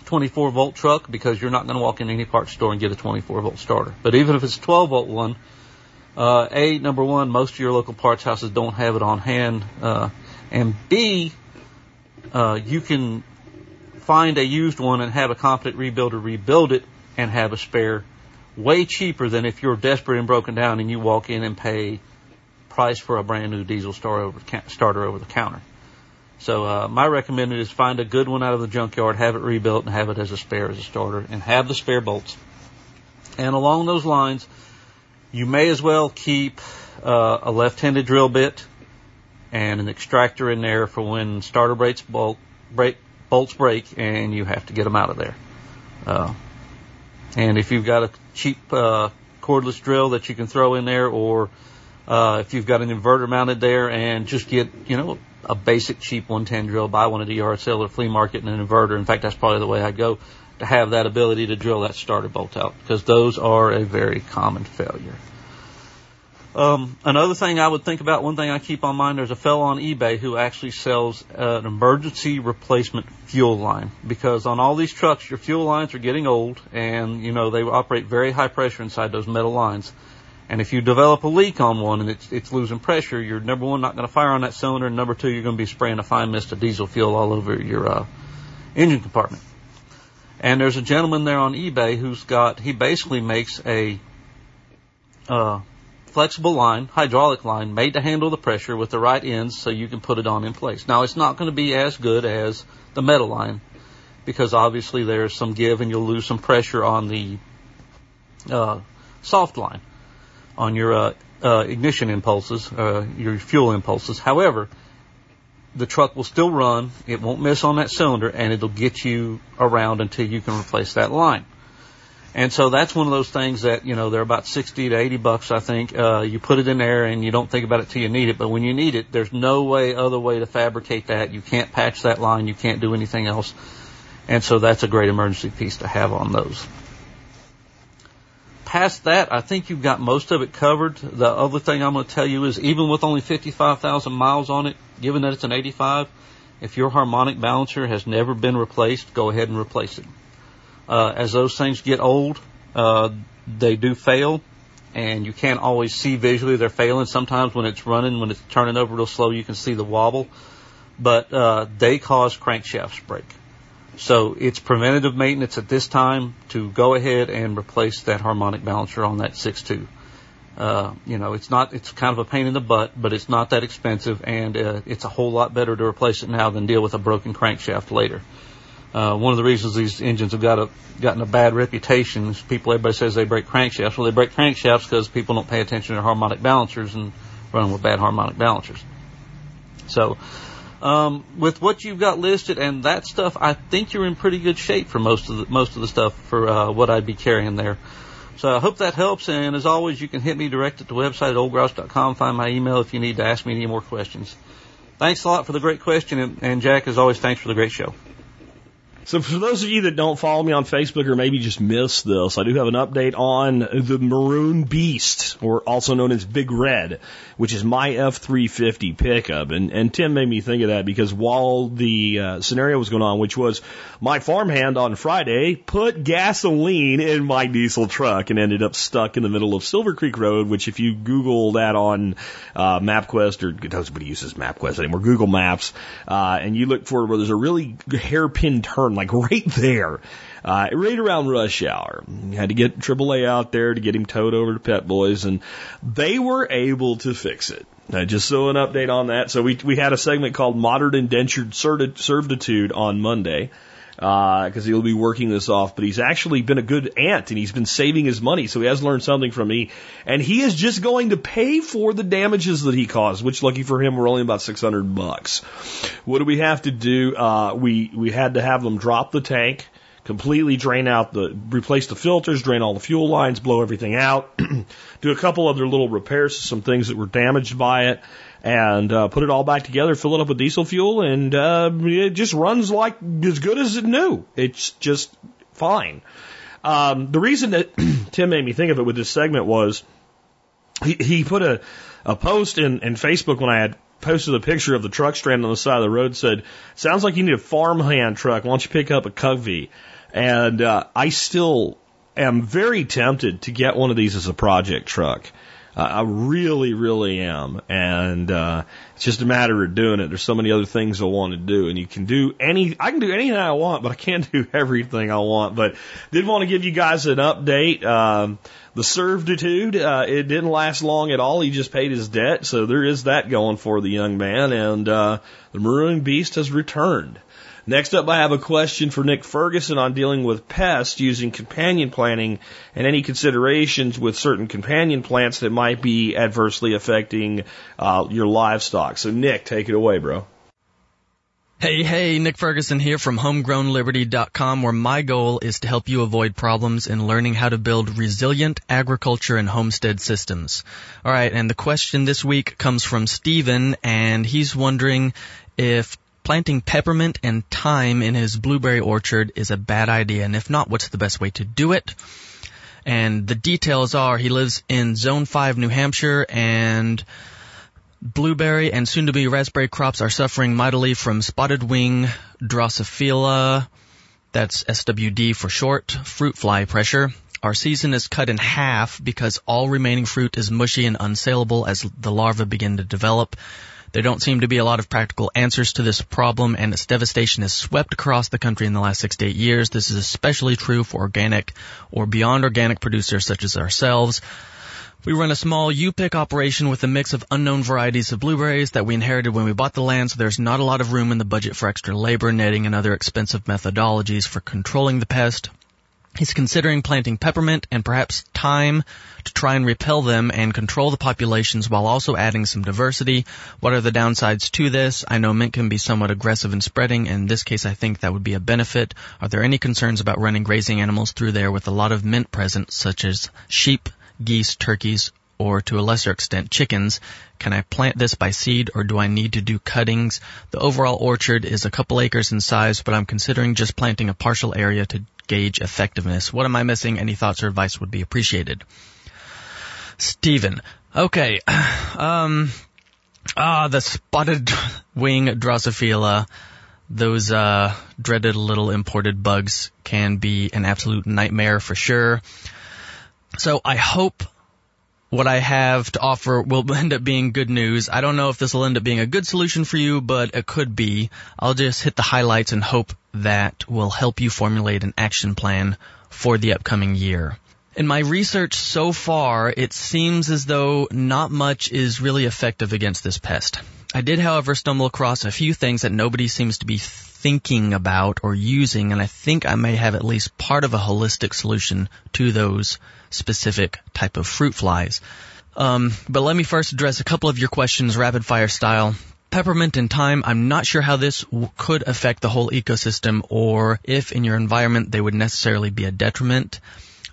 E: 24 volt truck, because you're not going to walk in any parts store and get a 24 volt starter. But even if it's a 12 volt one, uh, A, number one, most of your local parts houses don't have it on hand. Uh, and B, uh, you can find a used one and have a competent rebuilder rebuild it and have a spare way cheaper than if you're desperate and broken down and you walk in and pay price for a brand new diesel starter over, starter over the counter. So uh, my recommended is find a good one out of the junkyard, have it rebuilt, and have it as a spare as a starter, and have the spare bolts. And along those lines, you may as well keep uh, a left-handed drill bit and an extractor in there for when starter brakes bolt, break, bolts break and you have to get them out of there. Uh, and if you've got a cheap uh, cordless drill that you can throw in there, or uh, if you've got an inverter mounted there, and just get you know a basic cheap 110 drill, buy one at the yard sale or flea market and an inverter. In fact, that's probably the way I'd go to have that ability to drill that starter bolt out because those are a very common failure. Um, another thing I would think about, one thing I keep on mind, there's a fellow on eBay who actually sells an emergency replacement fuel line because on all these trucks, your fuel lines are getting old and, you know, they operate very high pressure inside those metal lines. And if you develop a leak on one and it's, it's losing pressure, you're number one, not going to fire on that cylinder, and number two, you're going to be spraying a fine mist of diesel fuel all over your, uh, engine compartment. And there's a gentleman there on eBay who's got, he basically makes a, uh, flexible line, hydraulic line, made to handle the pressure with the right ends so you can put it on in place. Now, it's not going to be as good as the metal line because obviously there's some give and you'll lose some pressure on the uh, soft line, on your uh, uh, ignition impulses, uh, your fuel impulses. However, the truck will still run, it won't miss on that cylinder, and it'll get you around until you can replace that line. And so that's one of those things that, you know, they're about 60 to 80 bucks, I think. Uh, you put it in there and you don't think about it till you need it. But when you need it, there's no way, other way to fabricate that. You can't patch that line. You can't do anything else. And so that's a great emergency piece to have on those. Past that, I think you've got most of it covered. The other thing I'm going to tell you is even with only 55,000 miles on it, given that it's an 85, if your harmonic balancer has never been replaced, go ahead and replace it. Uh, as those things get old, uh, they do fail, and you can't always see visually they're failing. Sometimes when it's running, when it's turning over real slow, you can see the wobble, but uh, they cause crankshafts break. So it's preventative maintenance at this time to go ahead and replace that harmonic balancer on that 6.2. Uh, you know, it's not, it's kind of a pain in the butt, but it's not that expensive and uh, it's a whole lot better to replace it now than deal with a broken crankshaft later. Uh, one of the reasons these engines have got a, gotten a bad reputation is people, everybody says they break crankshafts. Well, they break crankshafts because people don't pay attention to harmonic balancers and run with bad harmonic balancers. So, um, with what you've got listed and that stuff, I think you're in pretty good shape for most of the, most of the stuff for, uh, what I'd be carrying there. So I hope that helps. And as always, you can hit me direct at the website at. Find my email if you need to ask me any more questions. Thanks a lot for the great question. And, and Jack, as always, thanks for the great show.
A: So for those of you that don't follow me on Facebook or maybe just missed this, I do have an update on the Maroon Beast, or also known as Big Red, which is my F350 pickup. And, and Tim made me think of that because while the uh, scenario was going on, which was my farmhand on Friday put gasoline in my diesel truck and ended up stuck in the middle of Silver Creek Road, which if you Google that on uh, MapQuest or nobody uses MapQuest anymore, Google Maps, uh, and you look for where there's a really hairpin turn, like right there, uh, right around rush hour. Had to get AAA out there to get him towed over to Pep Boys, and they were able to fix it. Just so an update on that. So we we had a segment called Modern Indentured Certi- Servitude on Monday because he'll be working this off. But he's actually been a good aunt and he's been saving his money, so he has learned something from me. And he is just going to pay for the damages that he caused, which lucky for him were only about six hundred bucks. What do we have to do? Uh, we we had to have them drop the tank. Completely drain out the, replace the filters, drain all the fuel lines, blow everything out, do a couple other little repairs to some things that were damaged by it, and uh, put it all back together, fill it up with diesel fuel, and uh, it just runs like as good as it knew. It's just fine. Um, the reason that Tim made me think of it with this segment was he, he put a, a post in, in Facebook when I had posted a picture of the truck stranded on the side of the road said, sounds like you need a farmhand truck. Why don't you pick up a Covey? And uh, I still am very tempted to get one of these as a project truck. I really, really am. And uh, it's just a matter of doing it. There's so many other things I want to do, and you can do any. I can do anything I want, but I can't do everything I want. But did want to give you guys an update. Um, the servitude, uh, it didn't last long at all. He just paid his debt, so there is that going for the young man. And uh, the maroon beast has returned. Next up, I have a question for Nick Ferguson on dealing with pests using companion planting and any considerations with certain companion plants that might be adversely affecting uh, your livestock. So, Nick, take it away, bro.
F: Hey, hey, Nick Ferguson here from homegrownliberty.com where my goal is to help you avoid problems in learning how to build resilient agriculture and homestead systems. Alright, and the question this week comes from Steven and he's wondering if planting peppermint and thyme in his blueberry orchard is a bad idea, and if not, what's the best way to do it? And the details are he lives in Zone 5, New Hampshire, and blueberry and soon to be raspberry crops are suffering mightily from spotted wing Drosophila, that's SWD for short, fruit fly pressure. Our season is cut in half because all remaining fruit is mushy and unsaleable as the larvae begin to develop. There don't seem to be a lot of practical answers to this problem, and its devastation has swept across the country in the last six to eight years. This is especially true for organic or beyond organic producers such as ourselves. We run a small U-pick operation with a mix of unknown varieties of blueberries that we inherited when we bought the land, so there's not a lot of room in the budget for extra labor, netting, and other expensive methodologies for controlling the pest. He's considering planting peppermint and perhaps thyme to try and repel them and control the populations while also adding some diversity. What are the downsides to this? I know mint can be somewhat aggressive in spreading. And in this case, I think that would be a benefit. Are there any concerns about running grazing animals through there with a lot of mint present, such as sheep, geese, turkeys, or to a lesser extent chickens? Can I plant this by seed or do I need to do cuttings? The overall orchard is a couple acres in size, but I'm considering just planting a partial area to gauge effectiveness. What am I missing? Any thoughts or advice would be appreciated. Steven. Okay. Um, ah, the spotted wing Drosophila. Those, uh, dreaded little imported bugs can be an absolute nightmare for sure. So I hope what I have to offer will end up being good news. I don't know if this will end up being a good solution for you, but it could be. I'll just hit the highlights and hope that will help you formulate an action plan for the upcoming year. In my research so far, it seems as though not much is really effective against this pest. I did, however, stumble across a few things that nobody seems to be thinking about or using, and I think I may have at least part of a holistic solution to those specific type of fruit flies. Um, but let me first address a couple of your questions rapid fire style. Peppermint and thyme, I'm not sure how this w- could affect the whole ecosystem or if in your environment they would necessarily be a detriment.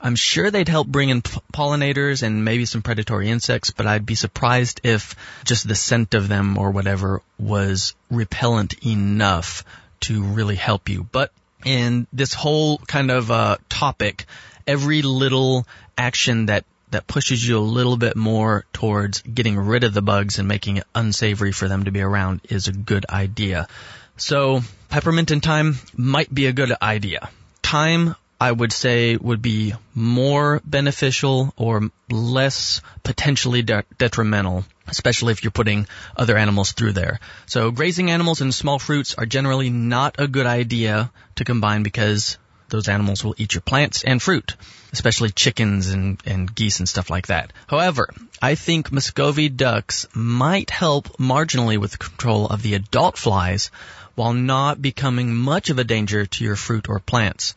F: I'm sure they'd help bring in p- pollinators and maybe some predatory insects, but I'd be surprised if just the scent of them or whatever was repellent enough to really help you. But in this whole kind of uh, topic, every little action that that pushes you a little bit more towards getting rid of the bugs and making it unsavory for them to be around is a good idea. So peppermint and thyme might be a good idea. Thyme, I would say, would be more beneficial or less potentially de- detrimental, especially if you're putting other animals through there. So grazing animals and small fruits are generally not a good idea to combine because those animals will eat your plants and fruit, especially chickens and, and geese and stuff like that. However, I think Muscovy ducks might help marginally with the control of the adult flies while not becoming much of a danger to your fruit or plants.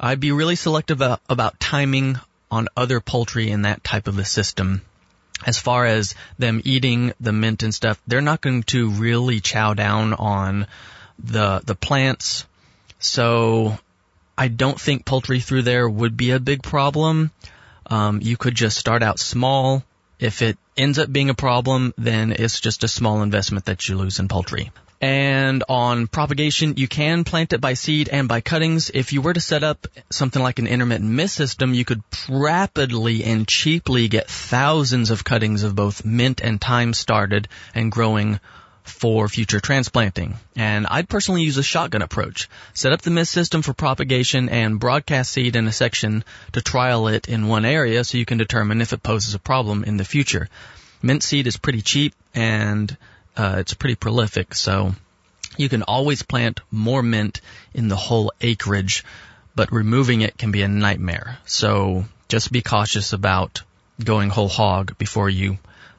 F: I'd be really selective about, about timing on other poultry in that type of a system. As far as them eating the mint and stuff, they're not going to really chow down on the the plants. So I don't think poultry through there would be a big problem. Um, you could just start out small. If it ends up being a problem, then it's just a small investment that you lose in poultry. And on propagation, you can plant it by seed and by cuttings. If you were to set up something like an intermittent mist system, you could rapidly and cheaply get thousands of cuttings of both mint and thyme started and growing for future transplanting. And I'd personally use a shotgun approach. Set up the mist system for propagation and broadcast seed in a section to trial it in one area so you can determine if it poses a problem in the future. Mint seed is pretty cheap and uh, it's pretty prolific, so you can always plant more mint in the whole acreage, but removing it can be a nightmare. So just be cautious about going whole hog before you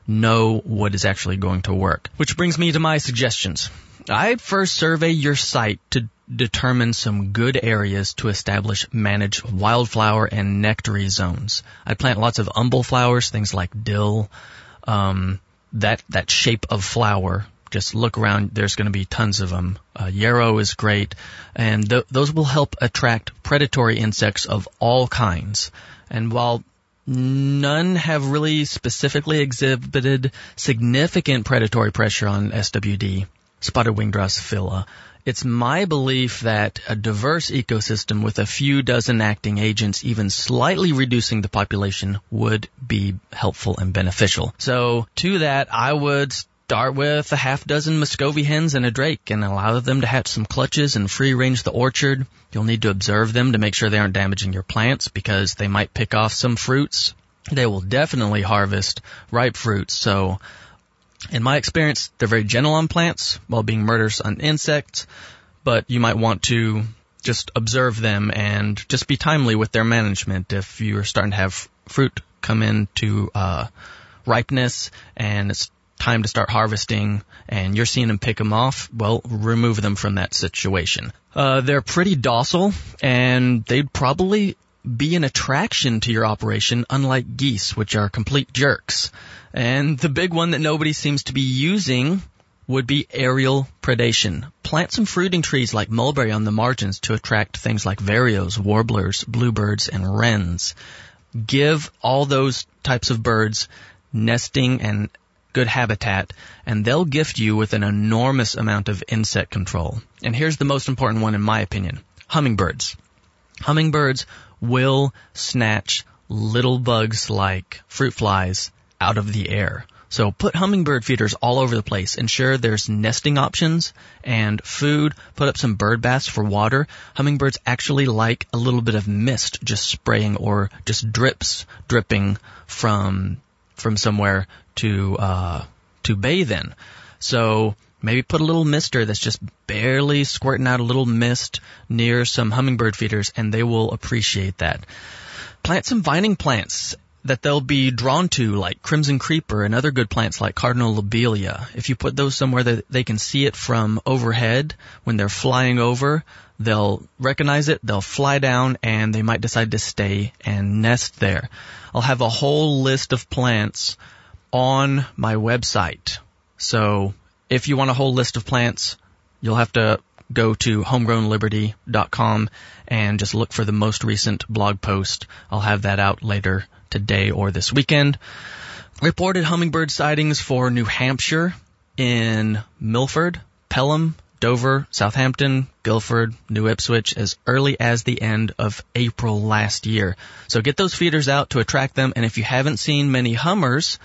F: know what is actually going to work. Which brings me to my suggestions. I'd first survey your site to determine some good areas to establish manage wildflower and nectary zones. I'd plant lots of umbel flowers, things like dill, um, that that shape of flower. Just look around. There's going to be tons of them. Uh, yarrow is great, and th- those will help attract predatory insects of all kinds. And while none have really specifically exhibited significant predatory pressure on SWD, spotted wing Drosophila, it's my belief that a diverse ecosystem with a few dozen acting agents, even slightly reducing the population, would be helpful and beneficial. So to that, I would start with a half dozen Muscovy hens and a drake and allow them to hatch some clutches and free range the orchard. You'll need to observe them to make sure they aren't damaging your plants because they might pick off some fruits. They will definitely harvest ripe fruits. So in my experience, they're very gentle on plants while being murderous on insects, but you might want to just observe them and just be timely with their management if you're starting to have fruit come into uh, ripeness and it's time to start harvesting and you're seeing them pick them off, well, remove them from that situation. Uh, they're pretty docile and they'd probably be an attraction to your operation, unlike geese, which are complete jerks. And the big one that nobody seems to be using would be aerial predation. Plant some fruiting trees like mulberry on the margins to attract things like vireos, warblers, bluebirds, and wrens. Give all those types of birds nesting and good habitat, and they'll gift you with an enormous amount of insect control. And here's the most important one in my opinion. Hummingbirds. Hummingbirds will snatch little bugs like fruit flies out of the air. So put hummingbird feeders all over the place. Ensure there's nesting options and food. Put up some bird baths for water. Hummingbirds actually like a little bit of mist just spraying or just drips dripping from from somewhere to uh, to bathe in. So maybe put a little mister that's just barely squirting out a little mist near some hummingbird feeders, and they will appreciate that. Plant some vining plants that they'll be drawn to, like crimson creeper and other good plants like cardinal lobelia. If you put those somewhere that they can see it from overhead when they're flying over, they'll recognize it, they'll fly down, and they might decide to stay and nest there. I'll have a whole list of plants on my website. So if you want a whole list of plants, you'll have to go to homegrownliberty.com and just look for the most recent blog post. I'll have that out later today or this weekend. Reported hummingbird sightings for New Hampshire in Milford, Pelham, Dover, Southampton, Guilford, New Ipswich as early as the end of April last year. So get those feeders out to attract them. And if you haven't seen many Hummers,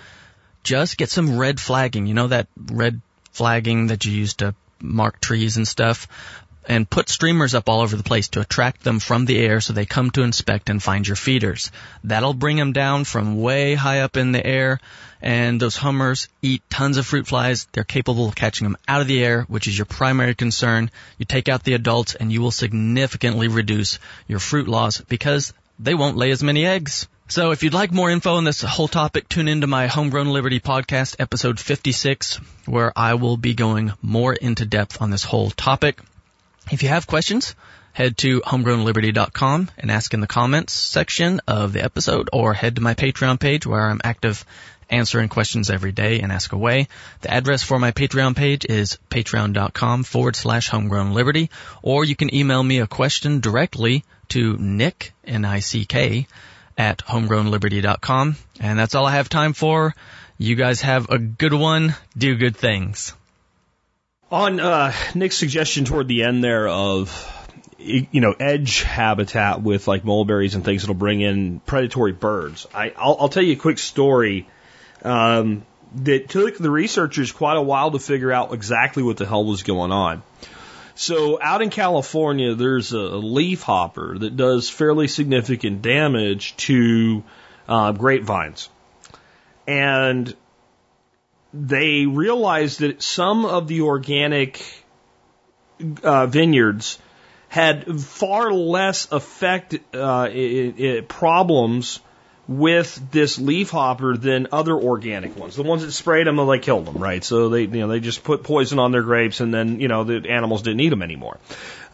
F: just get some red flagging. You know that red flagging that you use to mark trees and stuff? and put streamers up all over the place to attract them from the air so they come to inspect and find your feeders. That'll bring them down from way high up in the air and those hummers eat tons of fruit flies. They're capable of catching them out of the air, which is your primary concern. You take out the adults and you will significantly reduce your fruit loss because they won't lay as many eggs. So if you'd like more info on this whole topic, tune into my Homegrown Liberty podcast, episode 56, where I will be going more into depth on this whole topic. If you have questions, head to homegrownliberty.com and ask in the comments section of the episode or head to my Patreon page where I'm active answering questions every day and ask away. The address for my Patreon page is patreon.com forward slash homegrown liberty or you can email me a question directly to nick, N-I-C-K, at homegrownliberty.com. And that's all I have time for. You guys have a good one. Do good things.
A: On uh, Nick's suggestion toward the end there of you know edge habitat with like mulberries and things that'll bring in predatory birds. I I'll, I'll tell you a quick story um, that took the researchers quite a while to figure out exactly what the hell was going on. So out in California, there's a leaf hopper that does fairly significant damage to uh, grapevines, and they realized that some of the organic uh, vineyards had far less effect uh, i i problems with this leaf hopper than other organic ones. The ones that sprayed them, they killed them, right? So they, you know, they just put poison on their grapes, and then you know the animals didn't eat them anymore.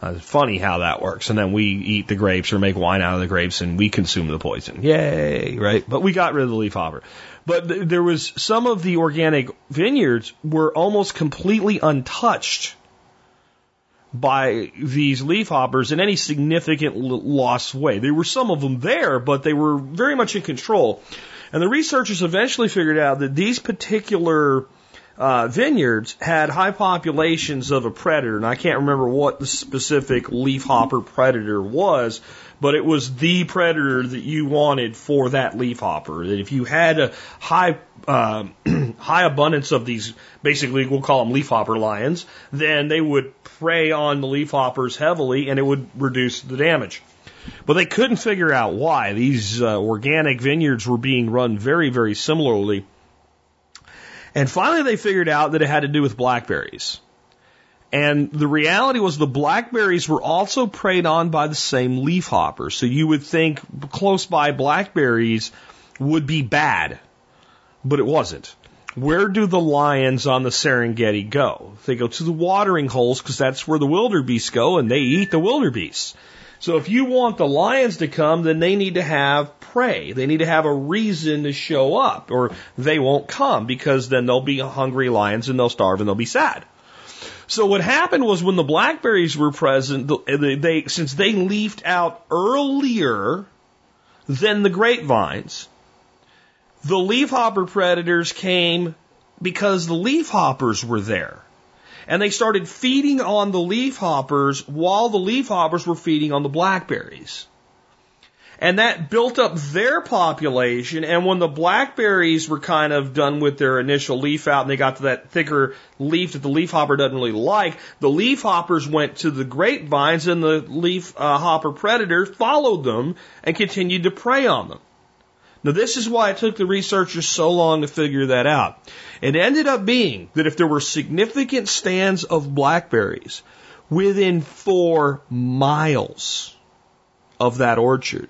A: Uh, funny how that works. And then we eat the grapes or make wine out of the grapes, and we consume the poison. Yay, right? But we got rid of the leaf hopper. But th- there was some of the organic vineyards were almost completely untouched by these leaf hoppers in any significant loss way. There were some of them there, but they were very much in control. And the researchers eventually figured out that these particular uh, vineyards had high populations of a predator, and I can't remember what the specific leaf hopper predator was, but it was the predator that you wanted for that leaf hopper. That if you had a high uh, high abundance of these, basically we'll call them leaf hopper lions, then they would prey on the leaf hoppers heavily, and it would reduce the damage. But they couldn't figure out why these uh, organic vineyards were being run very, very similarly. And finally, they figured out that it had to do with blackberries. And the reality was the blackberries were also preyed on by the same leaf hoppers. So you would think close by blackberries would be bad, but it wasn't. Where do the lions on the Serengeti go? They go to the watering holes because that's where the wildebeest go and they eat the wildebeest. So if you want the lions to come, then they need to have prey. They need to have a reason to show up or they won't come because then they'll be hungry lions and they'll starve and they'll be sad. So what happened was when the blackberries were present, they, they since they leafed out earlier than the grapevines, the leafhopper predators came because the leafhoppers were there. And they started feeding on the leafhoppers while the leafhoppers were feeding on the blackberries. And that built up their population. And when the blackberries were kind of done with their initial leaf out and they got to that thicker leaf that the leafhopper doesn't really like, the leafhoppers went to the grapevines and the leaf uh, predator followed them and continued to prey on them. Now, this is why it took the researchers so long to figure that out. It ended up being that if there were significant stands of blackberries within four miles of that orchard,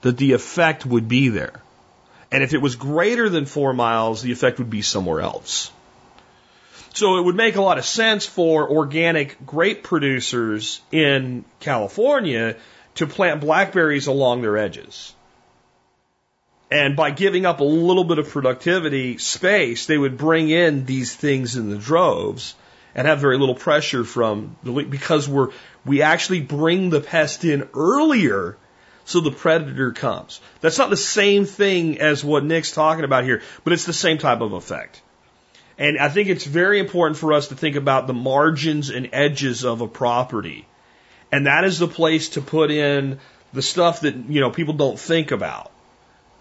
A: that the effect would be there. And if it was greater than four miles, the effect would be somewhere else. So it would make a lot of sense for organic grape producers in California to plant blackberries along their edges. And by giving up a little bit of productivity space, they would bring in these things in the droves and have very little pressure from the because we're we actually bring the pest in earlier so the predator comes. That's not the same thing as what Nick's talking about here, but it's the same type of effect. And I think it's very important for us to think about the margins and edges of a property. And that is the place to put in the stuff that, you know, people don't think about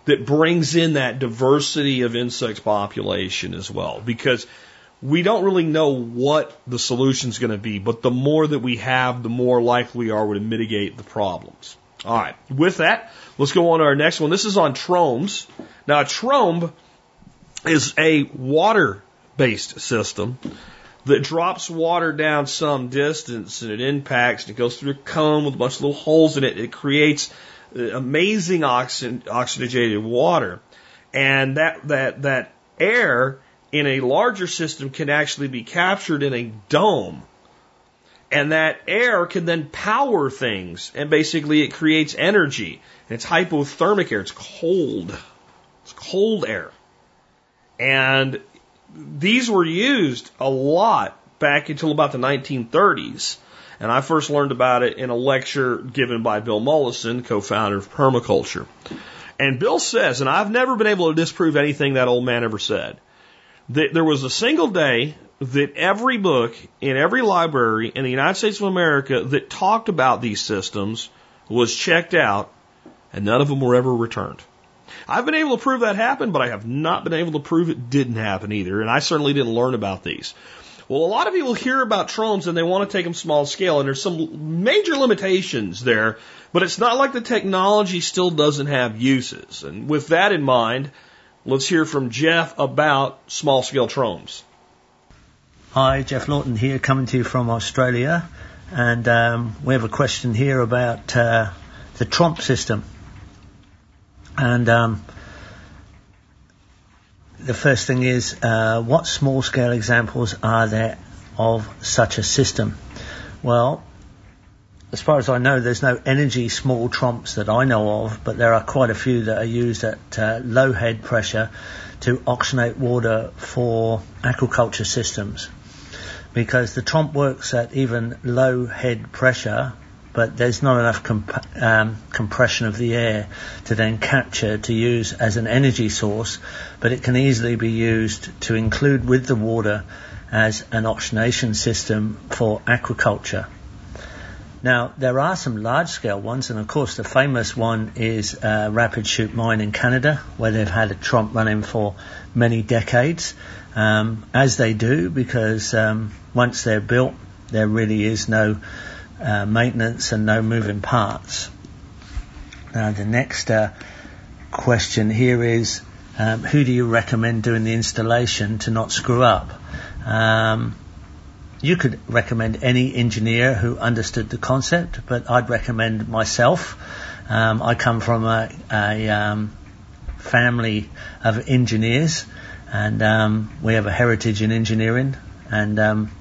A: that brings in that diversity of insect population as well. Because we don't really know what the solution is going to be, but the more that we have, the more likely we are to mitigate the problems. All right. With that, let's go on to our next one. This is on trompes. Now, a trompe is a water-based system that drops water down some distance and it impacts and it goes through a cone with a bunch of little holes in it. It creates Uh, amazing oxygen, oxygenated water. And that, that, that air in a larger system can actually be captured in a dome. And that air can then power things. And basically it creates energy. And it's hypothermic air. It's cold. It's cold air. And these were used a lot back until about the 1930s. And I first learned about it in a lecture given by Bill Mollison, co-founder of permaculture. And Bill says, and I've never been able to disprove anything that old man ever said, that there was a single day that every book in every library in the United States of America that talked about these systems was checked out and none of them were ever returned. I've been able to prove that happened, but I have not been able to prove it didn't happen either, and I certainly didn't learn about these. Well, a lot of people hear about trompes and they want to take them small scale, and there's some major limitations there, but it's not like the technology still doesn't have uses. And with that in mind, let's hear from Jeff about small scale trompes.
G: Hi, Geoff Lawton here, coming to you from Australia, and um, we have a question here about uh, the Trompe system. And um, the first thing is, uh, what small scale examples are there of such a system? Well, as far as I know, there's no energy small trompes that I know of, but there are quite a few that are used at uh, low head pressure to oxygenate water for aquaculture systems. Because the trompe works at even low head pressure, but there's not enough comp- um, compression of the air to then capture to use as an energy source, but it can easily be used to include with the water as an oxygenation system for aquaculture. Now, there are some large scale ones, and of course, the famous one is uh, Ragged Chute Mine in Canada, where they've had a Trompe running for many decades, um, as they do, because um, once they're built, there really is no uh, maintenance and no moving parts. Now, the next uh, question here is um, who do you recommend doing the installation to not screw up? Um, you could recommend any engineer who understood the concept, but I'd recommend myself. Um, I come from a, a um, family of engineers, and um, we have a heritage in engineering. And um,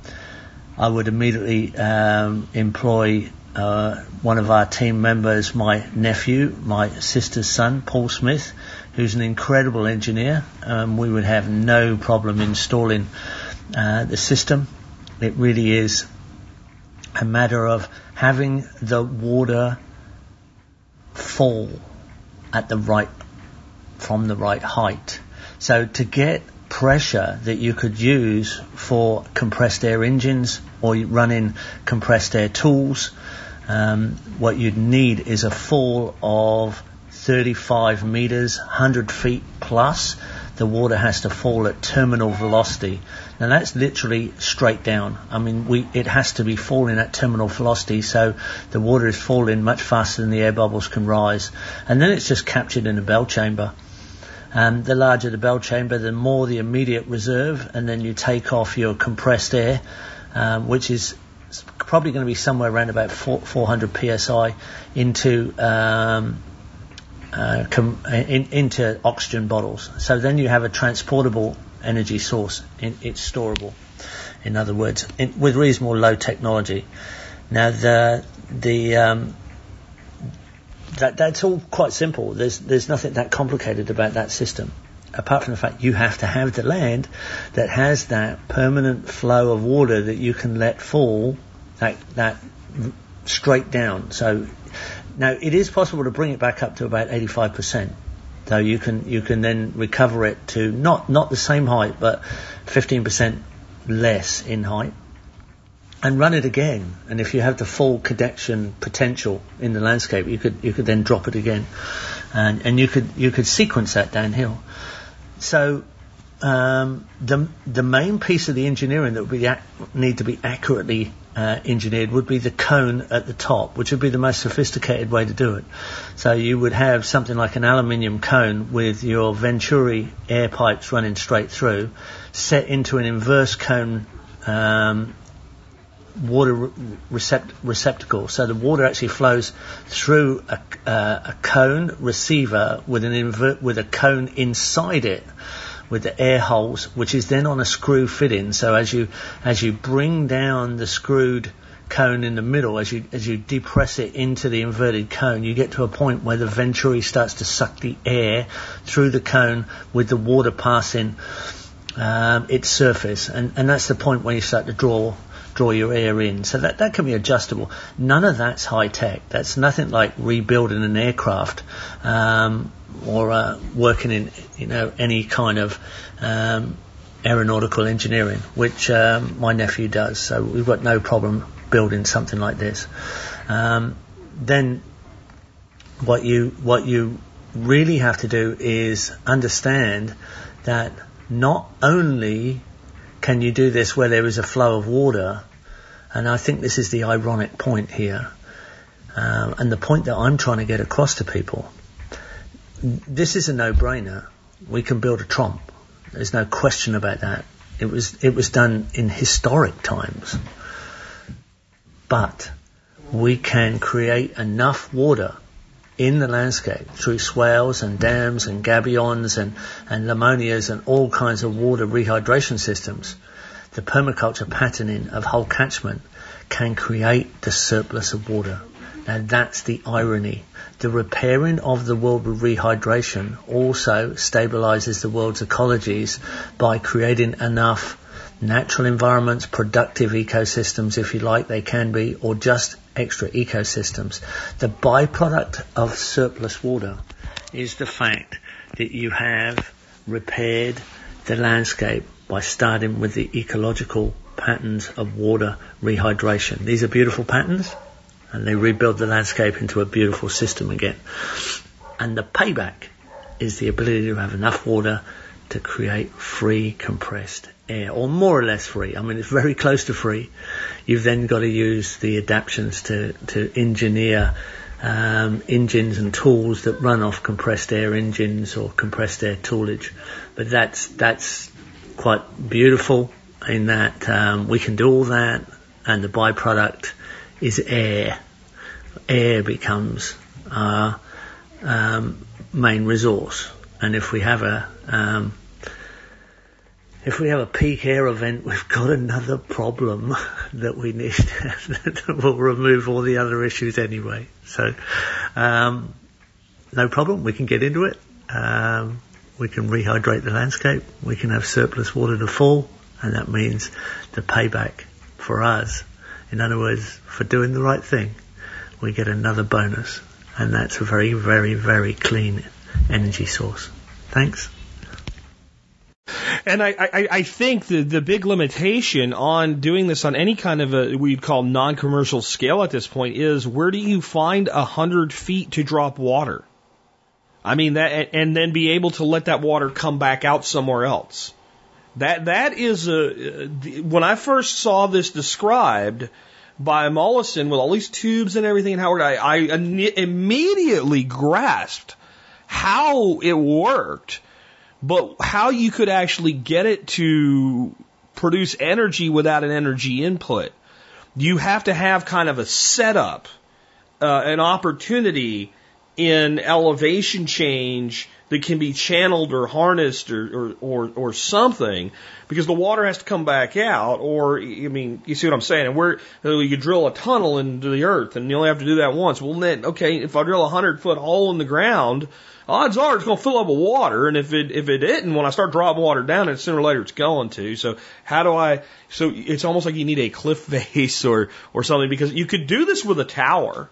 G: I would immediately um, employ uh, one of our team members, my nephew, my sister's son, Paul Smith, who's an incredible engineer. Um, we would have no problem installing uh, the system it really is a matter of having the water fall at the right, from the right height. So to get pressure that you could use for compressed air engines or running compressed air tools, um, what you'd need is a fall of 35 meters, 100 feet plus. The water has to fall at terminal velocity. Now that's literally straight down. I mean, we, it has to be falling at terminal velocity, so the water is falling much faster than the air bubbles can rise. And then it's just captured in a bell chamber. Um, the larger the bell chamber, the more the immediate reserve, and then you take off your compressed air, um, which is probably going to be somewhere around about 4, 400 psi into um, uh, com- in, into oxygen bottles. So then you have a transportable energy source. In, it's storable. In other words, in, with reasonable low technology. Now the the um, that that's all quite simple. There's there's nothing that complicated about that system, apart from the fact you have to have the land that has that permanent flow of water that you can let fall that that straight down. So now it is possible to bring it back up to about 85 percent So you can you can then recover it to not not the same height, but 15% less in height, and run it again. And if you have the full connection potential in the landscape, you could you could then drop it again, and and you could you could sequence that downhill. So um, the the main piece of the engineering that would be ac- need to be accurately uh, engineered would be the cone at the top, which would be the most sophisticated way to do it. So you would have something like an aluminium cone with your Venturi air pipes running straight through, set into an inverse cone um, water re- recept- receptacle. So the water actually flows through a, uh, a cone receiver with an invert with a cone inside it with the air holes, which is then on a screw fitting. So as you as you bring down the screwed cone in the middle, as you as you depress it into the inverted cone, you get to a point where the venturi starts to suck the air through the cone with the water passing um, its surface, and and that's the point where you start to draw draw your air in. So that, that can be adjustable. None of that's high tech. That's nothing like rebuilding an aircraft um, or uh, working in you know any kind of um, aeronautical engineering, which um, my nephew does. So we've got no problem building something like this. Um, then what you what you really have to do is understand that not only can you do this where there is a flow of water, and I think this is the ironic point here, um, and the point that I'm trying to get across to people. This is a no-brainer. We can build a trompe. There's no question about that. It was it was done in historic times, but we can create enough water in the landscape through swales and dams and gabions and, and lamonias and all kinds of water rehydration systems, the permaculture patterning of whole catchment can create the surplus of water. Now that's the irony. The repairing of the world with rehydration also stabilizes the world's ecologies by creating enough natural environments, productive ecosystems, if you like, they can be, or just extra ecosystems. The byproduct of surplus water is the fact that you have repaired the landscape by starting with the ecological patterns of water rehydration. These are beautiful patterns and they rebuild the landscape into a beautiful system again. And the payback is the ability to have enough water to create free compressed or more or less free. I mean, it's very close to free. You've then got to use the adaptations to, to engineer um, engines and tools that run off compressed air engines or compressed air toolage. But that's that's quite beautiful in that um, we can do all that, and the byproduct is air. Air becomes our um, main resource, and if we have a um, if we have a peak air event, we've got another problem that we need that will remove all the other issues anyway. So, um, no problem. We can get into it. Um, we can rehydrate the landscape. We can have surplus water to fall, and that means the payback for us. In other words, for doing the right thing, we get another bonus, and that's a very, very, very clean energy source. Thanks.
A: And I, I, I think the, the big limitation on doing this on any kind of a we'd call non-commercial scale at this point is where do you find a hundred feet to drop water? I mean that, and then be able to let that water come back out somewhere else. That that is a when I first saw this described by Mollison with all these tubes and everything in Howard, I, I immediately grasped how it worked but how you could actually get it to produce energy without an energy input. You have to have kind of a setup, uh, an opportunity in elevation change that can be channeled or harnessed or, or, or, or, something because the water has to come back out or, I mean, you see what I'm saying? And where you drill a tunnel into the earth and you only have to do that once. Well, then, okay, if I drill a hundred foot hole in the ground, odds are it's going to fill up with water. And if it, if it didn't, when I start dropping water down, it sooner or later it's going to. So how do I, so it's almost like you need a cliff face or, or something because you could do this with a tower.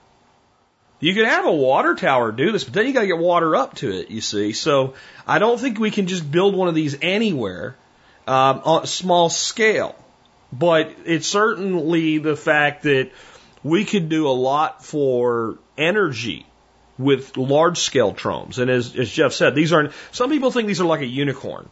A: You can have a water tower do this, but then you got to get water up to it. You see, so I don't think we can just build one of these anywhere um, on a small scale. But it's certainly the fact that we could do a lot for energy with large scale trompes. And as, as Geoff said, these aren't, some people think these are like a unicorn.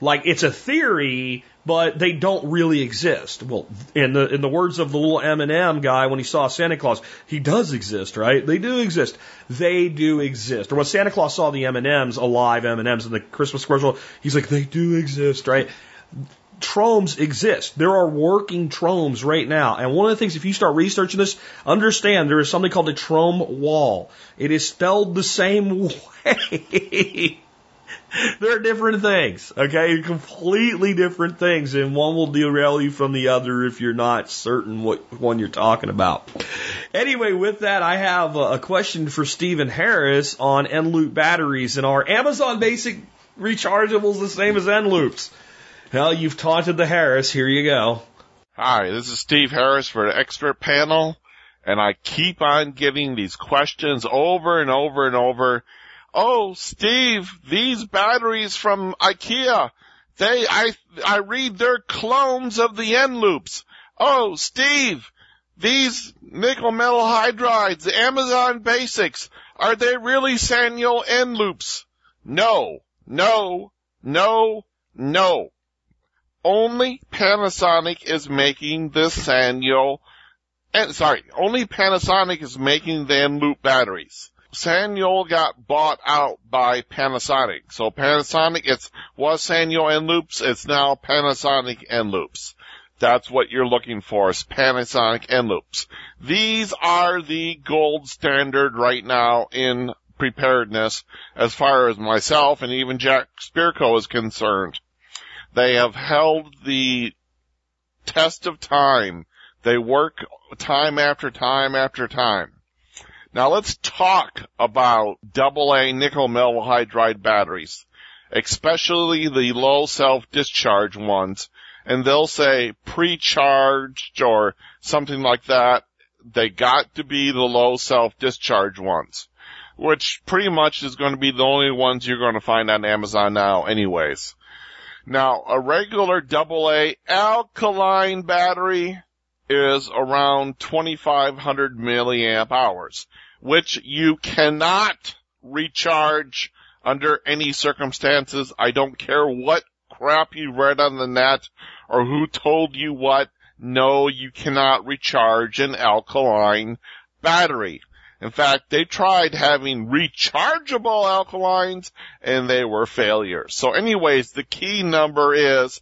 A: Like it's a theory, but they don't really exist. Well, in the, in the words of the little M&M guy when he saw Santa Claus, he does exist, right? They do exist. They do exist. Or when Santa Claus saw the M&Ms, alive M&Ms in the Christmas commercial, he's like, they do exist, right? Tromes exist. There are working trompes right now. And one of the things, if you start researching this, understand there is something called a trome wall. It is spelled the same way. They're different things, okay? Completely different things, and one will derail you from the other if you're not certain what one you're talking about. Anyway, with that, I have a question for Stephen Harris on Eneloop batteries and are Amazon Basic rechargeables the same as Eneloops? Well, you've taunted the Harris. Here you go.
H: Hi, this is Steve Harris for the expert panel, and I keep on getting these questions over and over and over. Oh, Steve, these batteries from IKEA, they, I, I read they're clones of the Eneloops. Oh, Steve, these nickel metal hydrides, Amazon Basics, are they really Sanyo Eneloops? No, no, no, no only Panasonic is making the Sanyo, and sorry, only Panasonic is making the Eneloop batteries. Sanyo got bought out by Panasonic. So Panasonic, it's, was Sanyo Eneloops, it's now Panasonic Eneloops. That's what you're looking for is Panasonic Eneloops. These are the gold standard right now in preparedness as far as myself and even Jack Spirko is concerned. They have held the test of time. They work time after time after time. Now let's talk about AA nickel metal hydride batteries, especially the low self-discharge ones. And they'll say pre-charged or something like that. They got to be the low self-discharge ones, which pretty much is going to be the only ones you're going to find on Amazon now anyways. Now, a regular AA alkaline battery is around 2500 milliamp hours, which you cannot recharge under any circumstances. I don't care what crap you read on the net or who told you what. No, you cannot recharge an alkaline battery. In fact, they tried having rechargeable alkalines and they were failures. So anyways, the key number is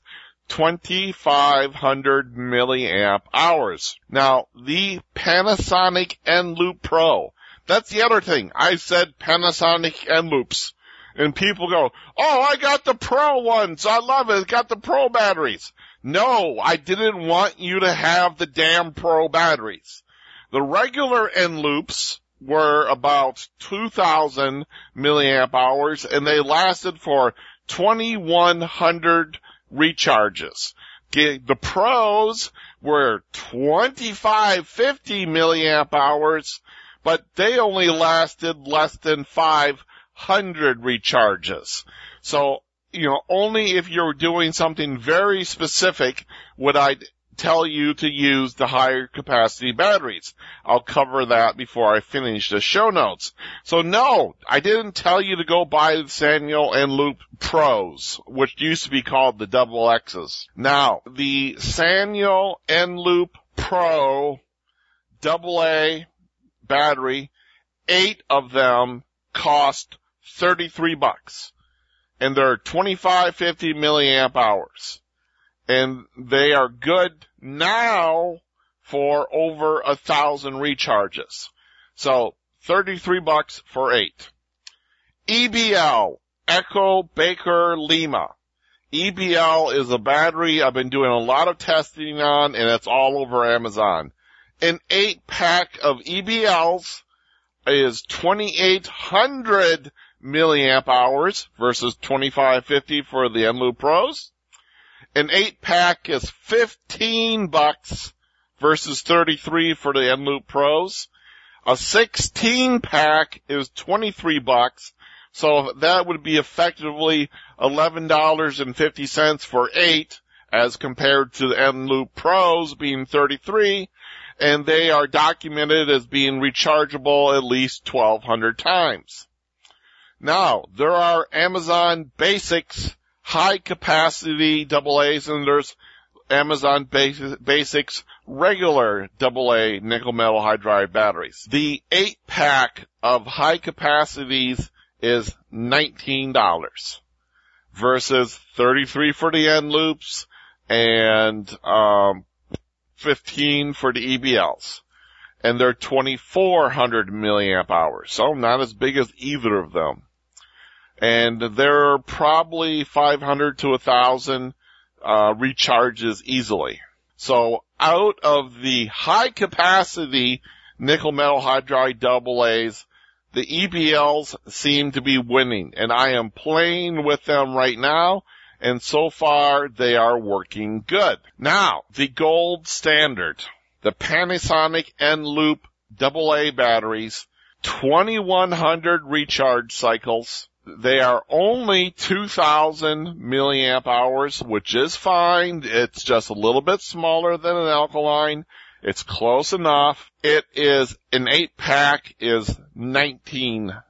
H: 2500 milliamp hours. Now, the Panasonic Eneloop Pro, that's the other thing. I said Panasonic Eneloops. And people go, oh, I got the Pro ones. I love it. Got the Pro batteries. No, I didn't want you to have the damn Pro batteries. The regular Eneloops were about 2000 milliamp hours and they lasted for 2100 recharges. The pros were 2550 milliamp hours, but they only lasted less than 500 recharges. So, you know, only if you're doing something very specific would I tell you to use the higher capacity batteries. I'll cover that before I finish the show notes. So no, I didn't tell you to go buy the Sanyo Eneloop Pros, which used to be called the double X's. Now, the Sanyo Eneloop Pro double A battery, eight of them cost 33 bucks. And they're 2550 milliamp hours and they are good now for over a thousand recharges. So 33 bucks for eight. EBL, Echo Baker Lima. EBL is a battery I've been doing a lot of testing on and it's all over Amazon. An eight pack of EBLs is 2800 milliamp hours versus 2550 for the Eneloop Pros. An eight pack is 15 bucks versus 33 for the Eneloop Pros. A 16 pack is 23 bucks. So that would be effectively $11.50 for eight as compared to the Eneloop Pros being 33 and they are documented as being rechargeable at least 1200 times. Now, there are Amazon Basics high capacity and there's Amazon Basics regular AA nickel metal hydride batteries. The eight pack of high capacities is $19 versus 33 for the Eneloops and, um, 15 for the EBLs. And they're 2400 milliamp hours. So not as big as either of them. And there are probably 500 to 1000 uh, recharges easily. So out of the high capacity nickel metal hydride double A's, the EBLs seem to be winning and I am playing with them right now and so far they are working good. Now, the gold standard, the Panasonic Eneloop AA batteries, 2100 recharge cycles. They are only 2000 milliamp hours, which is fine. It's just a little bit smaller than an alkaline. It's close enough. It is an eight pack is $19.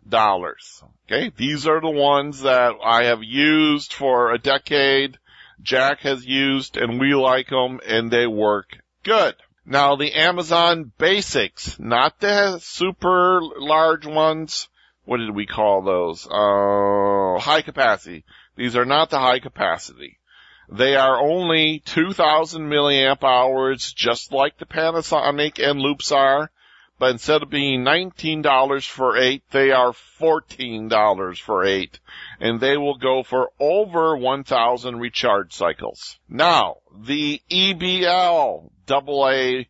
H: Okay. These are the ones that I have used for a decade. Jack has used and we like them and they work good. Now the Amazon basics, not the super large ones. What did we call those? Uh, high capacity. These are not the high capacity. They are only 2000 milliamp hours, just like the Panasonic Eneloops are. But instead of being $19 for eight, they are $14 for eight. And they will go for over 1000 recharge cycles. Now, the EBL AA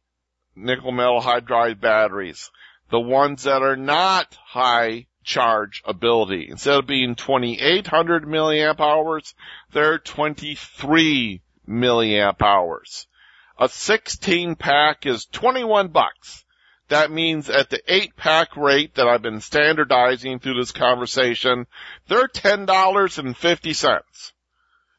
H: nickel metal hydride batteries, the ones that are not high charge ability. Instead of being 2800 milliamp hours, they're 23 milliamp hours. A 16 pack is 21 bucks. That means at the eight pack rate that I've been standardizing through this conversation, they're $10.50.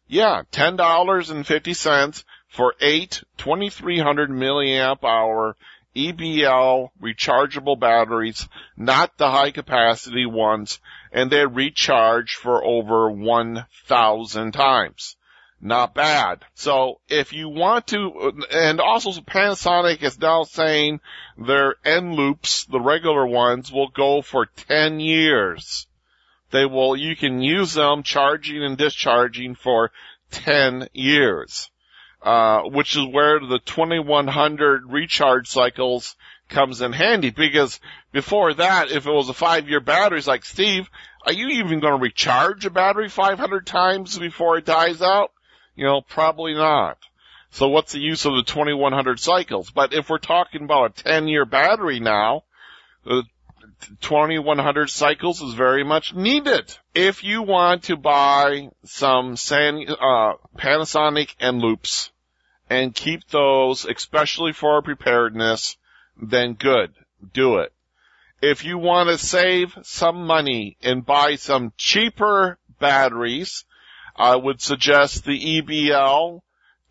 H: Yeah, $10.50 for eight 2300 milliamp hour EBL rechargeable batteries, not the high capacity ones, and they recharge for over 1000 times. Not bad. So if you want to, and also Panasonic is now saying their Eneloops, the regular ones, will go for 10 years. They will, you can use them charging and discharging for 10 years. Uh, which is where the 2100 recharge cycles comes in handy because before that, if it was a five year battery, it's like, Steve, are you even going to recharge a battery 500 times before it dies out? You know, probably not. So what's the use of the 2100 cycles? But if we're talking about a 10 year battery now, the 2100 cycles is very much needed. If you want to buy some San, uh, Panasonic Eneloops and keep those, especially for preparedness, then good. Do it. If you want to save some money and buy some cheaper batteries, I would suggest the EBL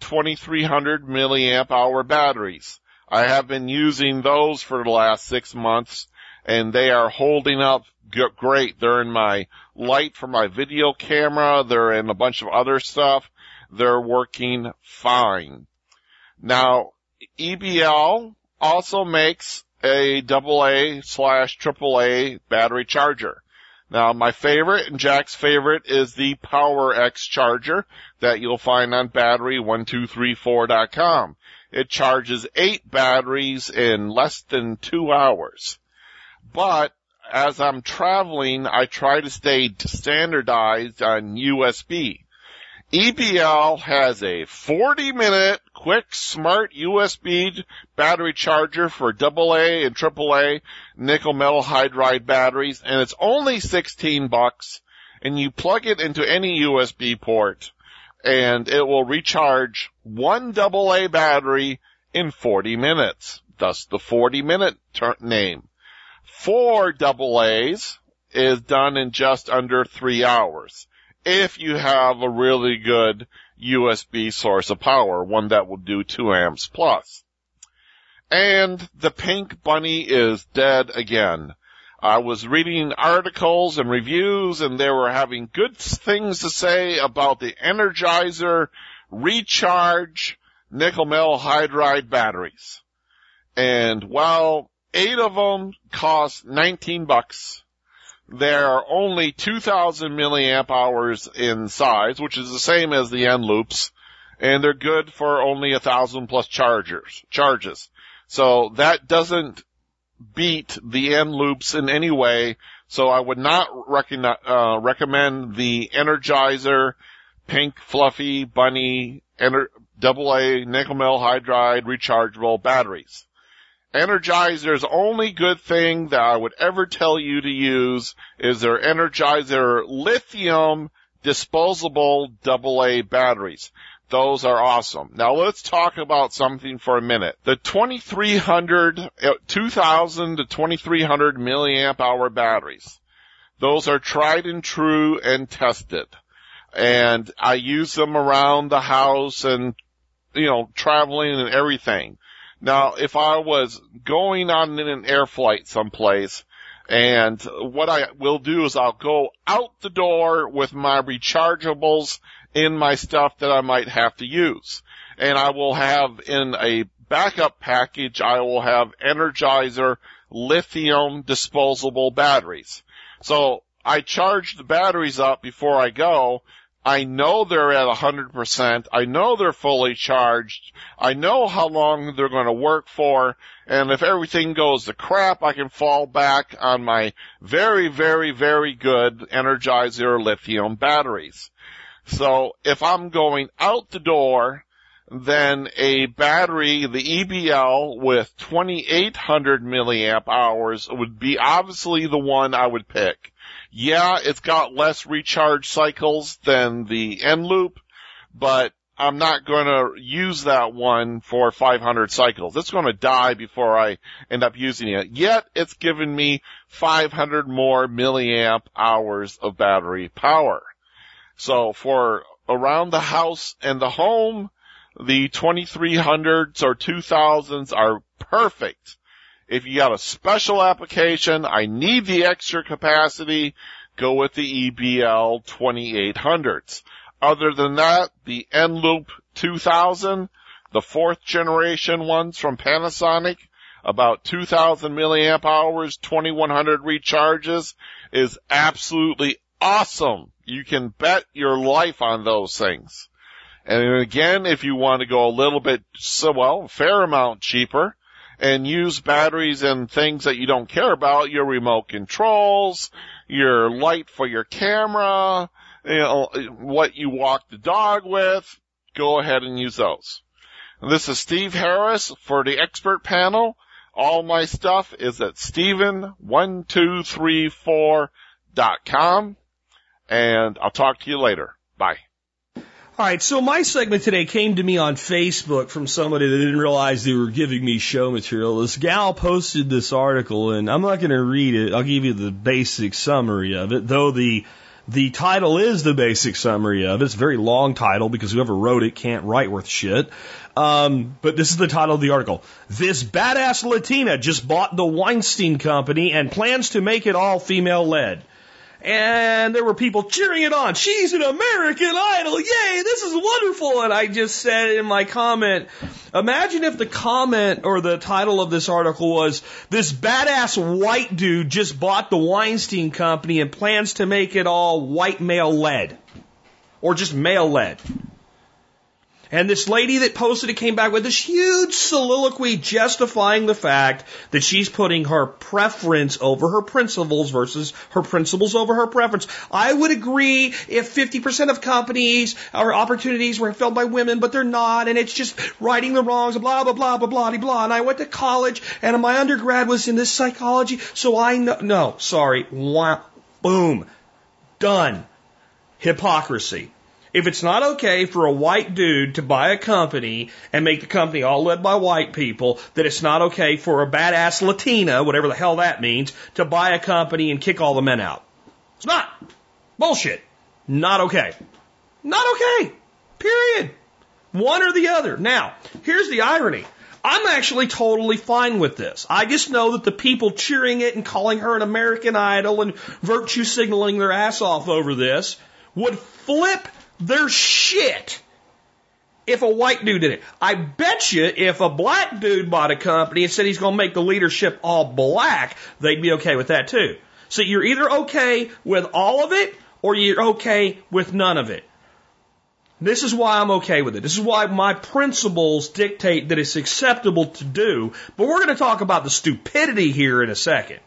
H: 2300 milliamp hour batteries. I have been using those for the last six months and they are holding up great. They're in my light for my video camera. They're in a bunch of other stuff. They're working fine. Now, EBL also makes a AA slash AAA battery charger. Now, my favorite and Jack's favorite is the Powerex charger that you'll find on battery1234.com. It charges eight batteries in less than two hours. But as I'm traveling, I try to stay standardized on USB. EBL has a 40 minute quick smart USB battery charger for AA and AAA nickel metal hydride batteries and it's only 16 bucks and you plug it into any USB port and it will recharge one AA battery in 40 minutes. Thus the 40 minute ter- name. Four double A's is done in just under three hours. If you have a really good USB source of power, one that will do two amps plus. And the pink bunny is dead again. I was reading articles and reviews and they were having good things to say about the Energizer recharge nickel metal hydride batteries. And while eight of them cost 19 bucks, they're only 2000 milliamp hours in size, which is the same as the Eneloops, and they're good for only a thousand plus chargers, charges. So that doesn't beat the Eneloops in any way. So I would not uh, recommend the Energizer pink fluffy bunny ener- double A nickel metal hydride rechargeable batteries. Energizer's only good thing that I would ever tell you to use is their Energizer lithium disposable AA batteries. Those are awesome. Now let's talk about something for a minute. The 2300, uh, 2000 to 2300 milliamp hour batteries. Those are tried and true and tested. And I use them around the house and, you know, traveling and everything. Now, if I was going on in an air flight someplace, and what I will do is I'll go out the door with my rechargeables in my stuff that I might have to use. And I will have in a backup package, I will have Energizer lithium disposable batteries. So I charge the batteries up before I go. I know they're at a 100%. I know they're fully charged. I know how long they're going to work for. And if everything goes to crap, I can fall back on my very, very, very good Energizer lithium batteries. So if I'm going out the door, then a battery, the EBL with 2800 milliamp hours would be obviously the one I would pick. Yeah, it's got less recharge cycles than the Eneloop, but I'm not going to use that one for 500 cycles. It's going to die before I end up using it. Yet it's given me 500 more milliamp hours of battery power. So for around the house and the home, the 2300s or 2000s are perfect. If you got a special application, I need the extra capacity, go with the EBL 2800s. Other than that, the Eneloop 2000, the fourth generation ones from Panasonic, about 2000 milliamp hours, 2100 recharges is absolutely awesome. You can bet your life on those things. And again, if you want to go a little bit, so well, fair amount cheaper, and use batteries and things that you don't care about, your remote controls, your light for your camera, you know, what you walk the dog with, go ahead and use those. This is Steve Harris for the expert panel. All my stuff is at Steve1234.com and I'll talk to you later. Bye.
A: All right, so my segment today came to me on Facebook from somebody that didn't realize they were giving me show material. This gal posted this article, and I'm not going to read it. I'll give you the basic summary of it, though the the title is the basic summary of it. It's a very long title because whoever wrote it can't write worth shit. Um, but this is the title of the article. This badass Latina just bought the Weinstein Company and plans to make it all female led and there were people cheering it on. She's an American Idol. Yay, this is wonderful. And I just said in my comment, imagine if the comment or the title of this article was, this badass white dude just bought the Weinstein Company and plans to make it all white male led. Or just male led. And this lady that posted it came back with this huge soliloquy justifying the fact that she's putting her preference over her principles versus her principles over her preference. I would agree if 50% of companies or opportunities were filled by women, but they're not, and it's just righting the wrongs, blah, blah, blah, blah, blah, blah. And I went to college, and my undergrad was in this psychology, so I know, no, sorry, wow, boom, done. Hypocrisy. If it's not okay for a white dude to buy a company and make the company all led by white people, that it's not okay for a badass Latina, whatever the hell that means, to buy a company and kick all the men out. It's not. Bullshit. Not okay. Not okay. Period. One or the other. Now, here's the irony. I'm actually totally fine with this. I just know that the people cheering it and calling her an American idol and virtue signaling their ass off over this would flip their shit if a white dude did it. I bet you if a black dude bought a company and said he's going to make the leadership all black, they'd be okay with that too. So you're either okay with all of it or you're okay with none of it. This is why I'm okay with it. This is why my principles dictate that it's acceptable to do. But we're going to talk about the stupidity here in a second.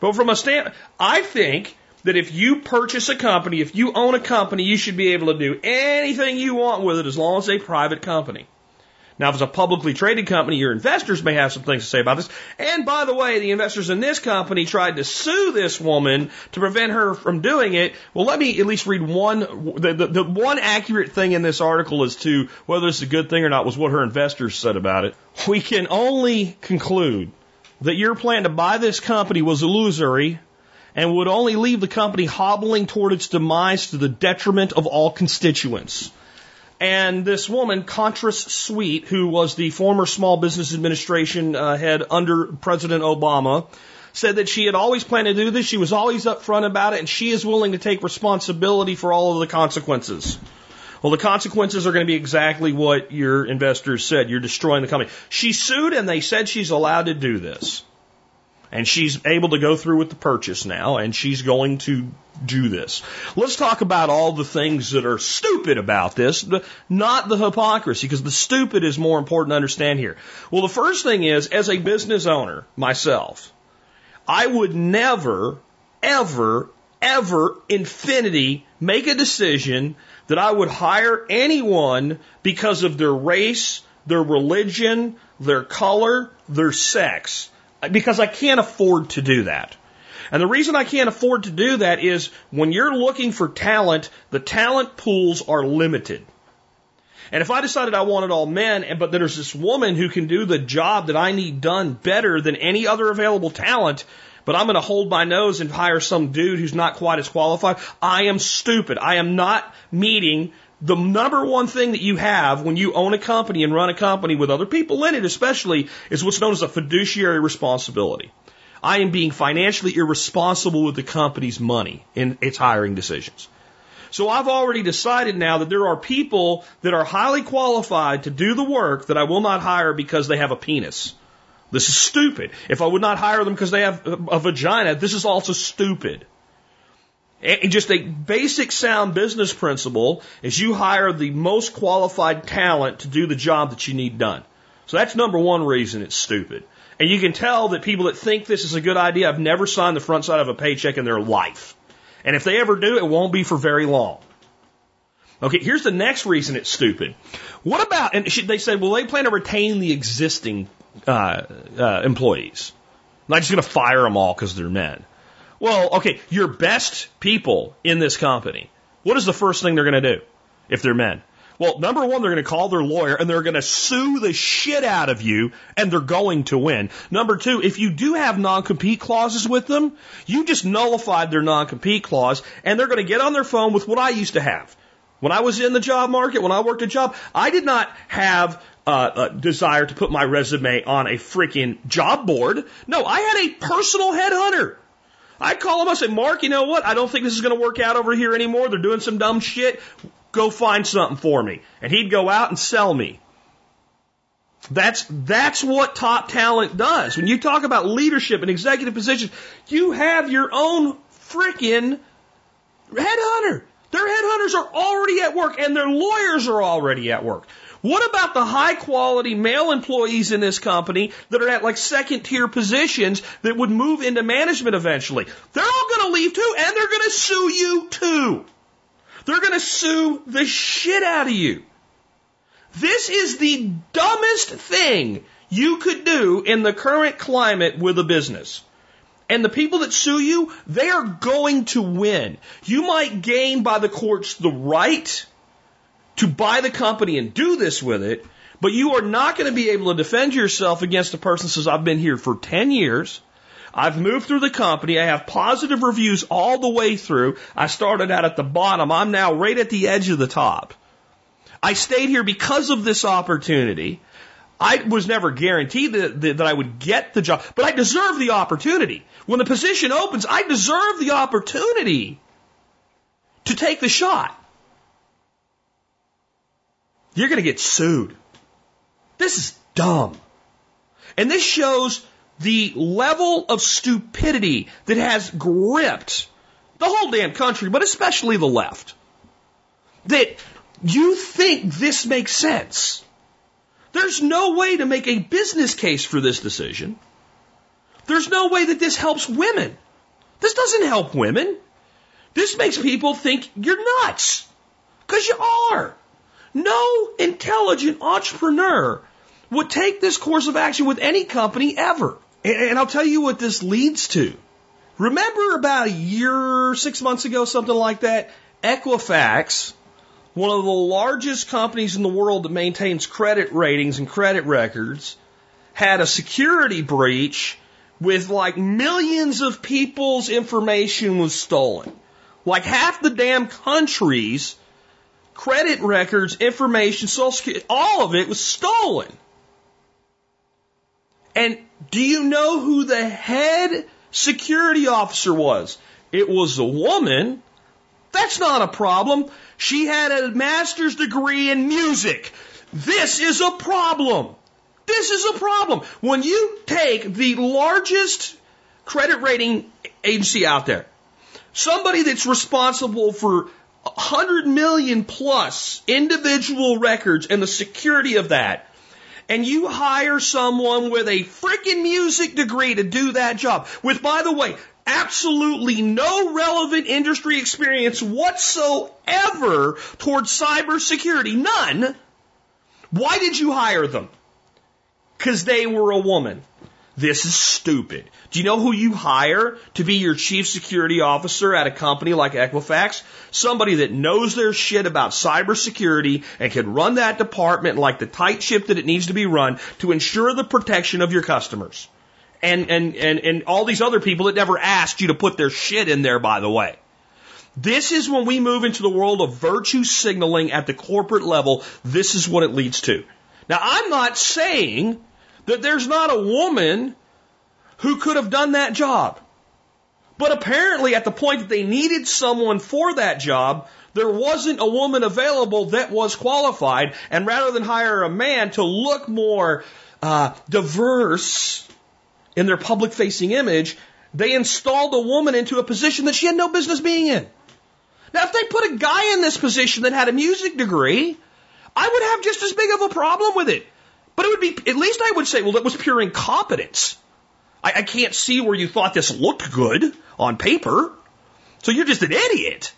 A: But from a stand, I think that if you purchase a company, if you own a company, you should be able to do anything you want with it as long as it's a private company. Now, if it's a publicly traded company, your investors may have some things to say about this. And by the way, the investors in this company tried to sue this woman to prevent her from doing it. Well, let me at least read one. The, the, the one accurate thing in this article as to whether it's a good thing or not was what her investors said about it. We can only conclude that your plan to buy this company was illusory and would only leave the company hobbling toward its demise to the detriment of all constituents. And this woman, Contreras-Sweet, who was the former Small Business Administration uh, head under President Obama, said that she had always planned to do this. She was always upfront about it, and she is willing to take responsibility for all of the consequences. Well, the consequences are going to be exactly what your investors said. You're destroying the company. She sued, and they said she's allowed to do this. And she's able to go through with the purchase now, and she's going to do this. Let's talk about all the things that are stupid about this, not the hypocrisy, because the stupid is more important to understand here. Well, the first thing is, as a business owner myself, I would never, ever, ever, infinity, make a decision that I would hire anyone because of their race, their religion, their color, their sex because I can't afford to do that. And the reason I can't afford to do that is when you're looking for talent, the talent pools are limited. And if I decided I wanted all men, and but there's this woman who can do the job that I need done better than any other available talent, but I'm going to hold my nose and hire some dude who's not quite as qualified, I am stupid. I am not meeting the number one thing that you have when you own a company and run a company with other people in it, especially, is what's known as a fiduciary responsibility. I am being financially irresponsible with the company's money in its hiring decisions. So I've already decided now that there are people that are highly qualified to do the work that I will not hire because they have a penis. This is stupid. If I would not hire them because they have a vagina, this is also stupid. And just a basic sound business principle is you hire the most qualified talent to do the job that you need done. So that's number one reason it's stupid. And you can tell that people that think this is a good idea have never signed the front side of a paycheck in their life. And if they ever do, it won't be for very long. Okay, here's the next reason it's stupid. What about, and they said, well, they plan to retain the existing uh, uh, employees. Not just going to fire them all because they're men. Well, okay, your best people in this company, what is the first thing they're going to do if they're men? Well, number one, they're going to call their lawyer and they're going to sue the shit out of you and they're going to win. Number two, if you do have non-compete clauses with them, you just nullified their non-compete clause and they're going to get on their phone with what I used to have. When I was in the job market, when I worked a job, I did not have uh, a desire to put my resume on a freaking job board. No, I had a personal headhunter I'd call him and say, Mark, you know what? I don't think this is going to work out over here anymore. They're doing some dumb shit. Go find something for me. And he'd go out and sell me. That's, that's what top talent does. When you talk about leadership and executive positions, you have your own freaking headhunter. Their headhunters are already at work and their lawyers are already at work. What about the high quality male employees in this company that are at like second tier positions that would move into management eventually? They're all going to leave too, and they're going to sue you too. They're going to sue the shit out of you. This is the dumbest thing you could do in the current climate with a business. And the people that sue you, they are going to win. You might gain by the courts the right to buy the company and do this with it, but you are not going to be able to defend yourself against a person who says, I've been here for 10 years. I've moved through the company. I have positive reviews all the way through. I started out at the bottom. I'm now right at the edge of the top. I stayed here because of this opportunity. I was never guaranteed that, that, that I would get the job, but I deserve the opportunity. When the position opens, I deserve the opportunity to take the shot. You're going to get sued. This is dumb. And this shows the level of stupidity that has gripped the whole damn country, but especially the left. That you think this makes sense. There's no way to make a business case for this decision. There's no way that this helps women. This doesn't help women. This makes people think you're nuts. Because you are. No intelligent entrepreneur would take this course of action with any company ever. And I'll tell you what this leads to. Remember about a year, six months ago, something like that? Equifax, one of the largest companies in the world that maintains credit ratings and credit records, had a security breach with like millions of people's information was stolen. Like half the damn country's credit records, information, social security, all of it was stolen. And do you know who the head security officer was? It was a woman. That's not a problem. She had a master's degree in music. This is a problem. This is a problem. When you take the largest credit rating agency out there, somebody that's responsible for 100 million plus individual records and the security of that, and you hire someone with a freaking music degree to do that job, with, by the way, absolutely no relevant industry experience whatsoever towards cybersecurity, none, why did you hire them? Because they were a woman. This is stupid. Do you know who you hire to be your chief security officer at a company like Equifax? Somebody that knows their shit about cybersecurity and can run that department like the tight ship that it needs to be run to ensure the protection of your customers. And, and, and, and all these other people that never asked you to put their shit in there, by the way. This is when we move into the world of virtue signaling at the corporate level. This is what it leads to. Now, I'm not saying that there's not a woman who could have done that job. But apparently, at the point that they needed someone for that job, there wasn't a woman available that was qualified. And rather than hire a man to look more uh, diverse in their public facing image, they installed a woman into a position that she had no business being in. Now, if they put a guy in this position that had a music degree, I would have just as big of a problem with it. But it would be, at least I would say, well, that was pure incompetence. I, I can't see where you thought this looked good on paper. So you're just an idiot.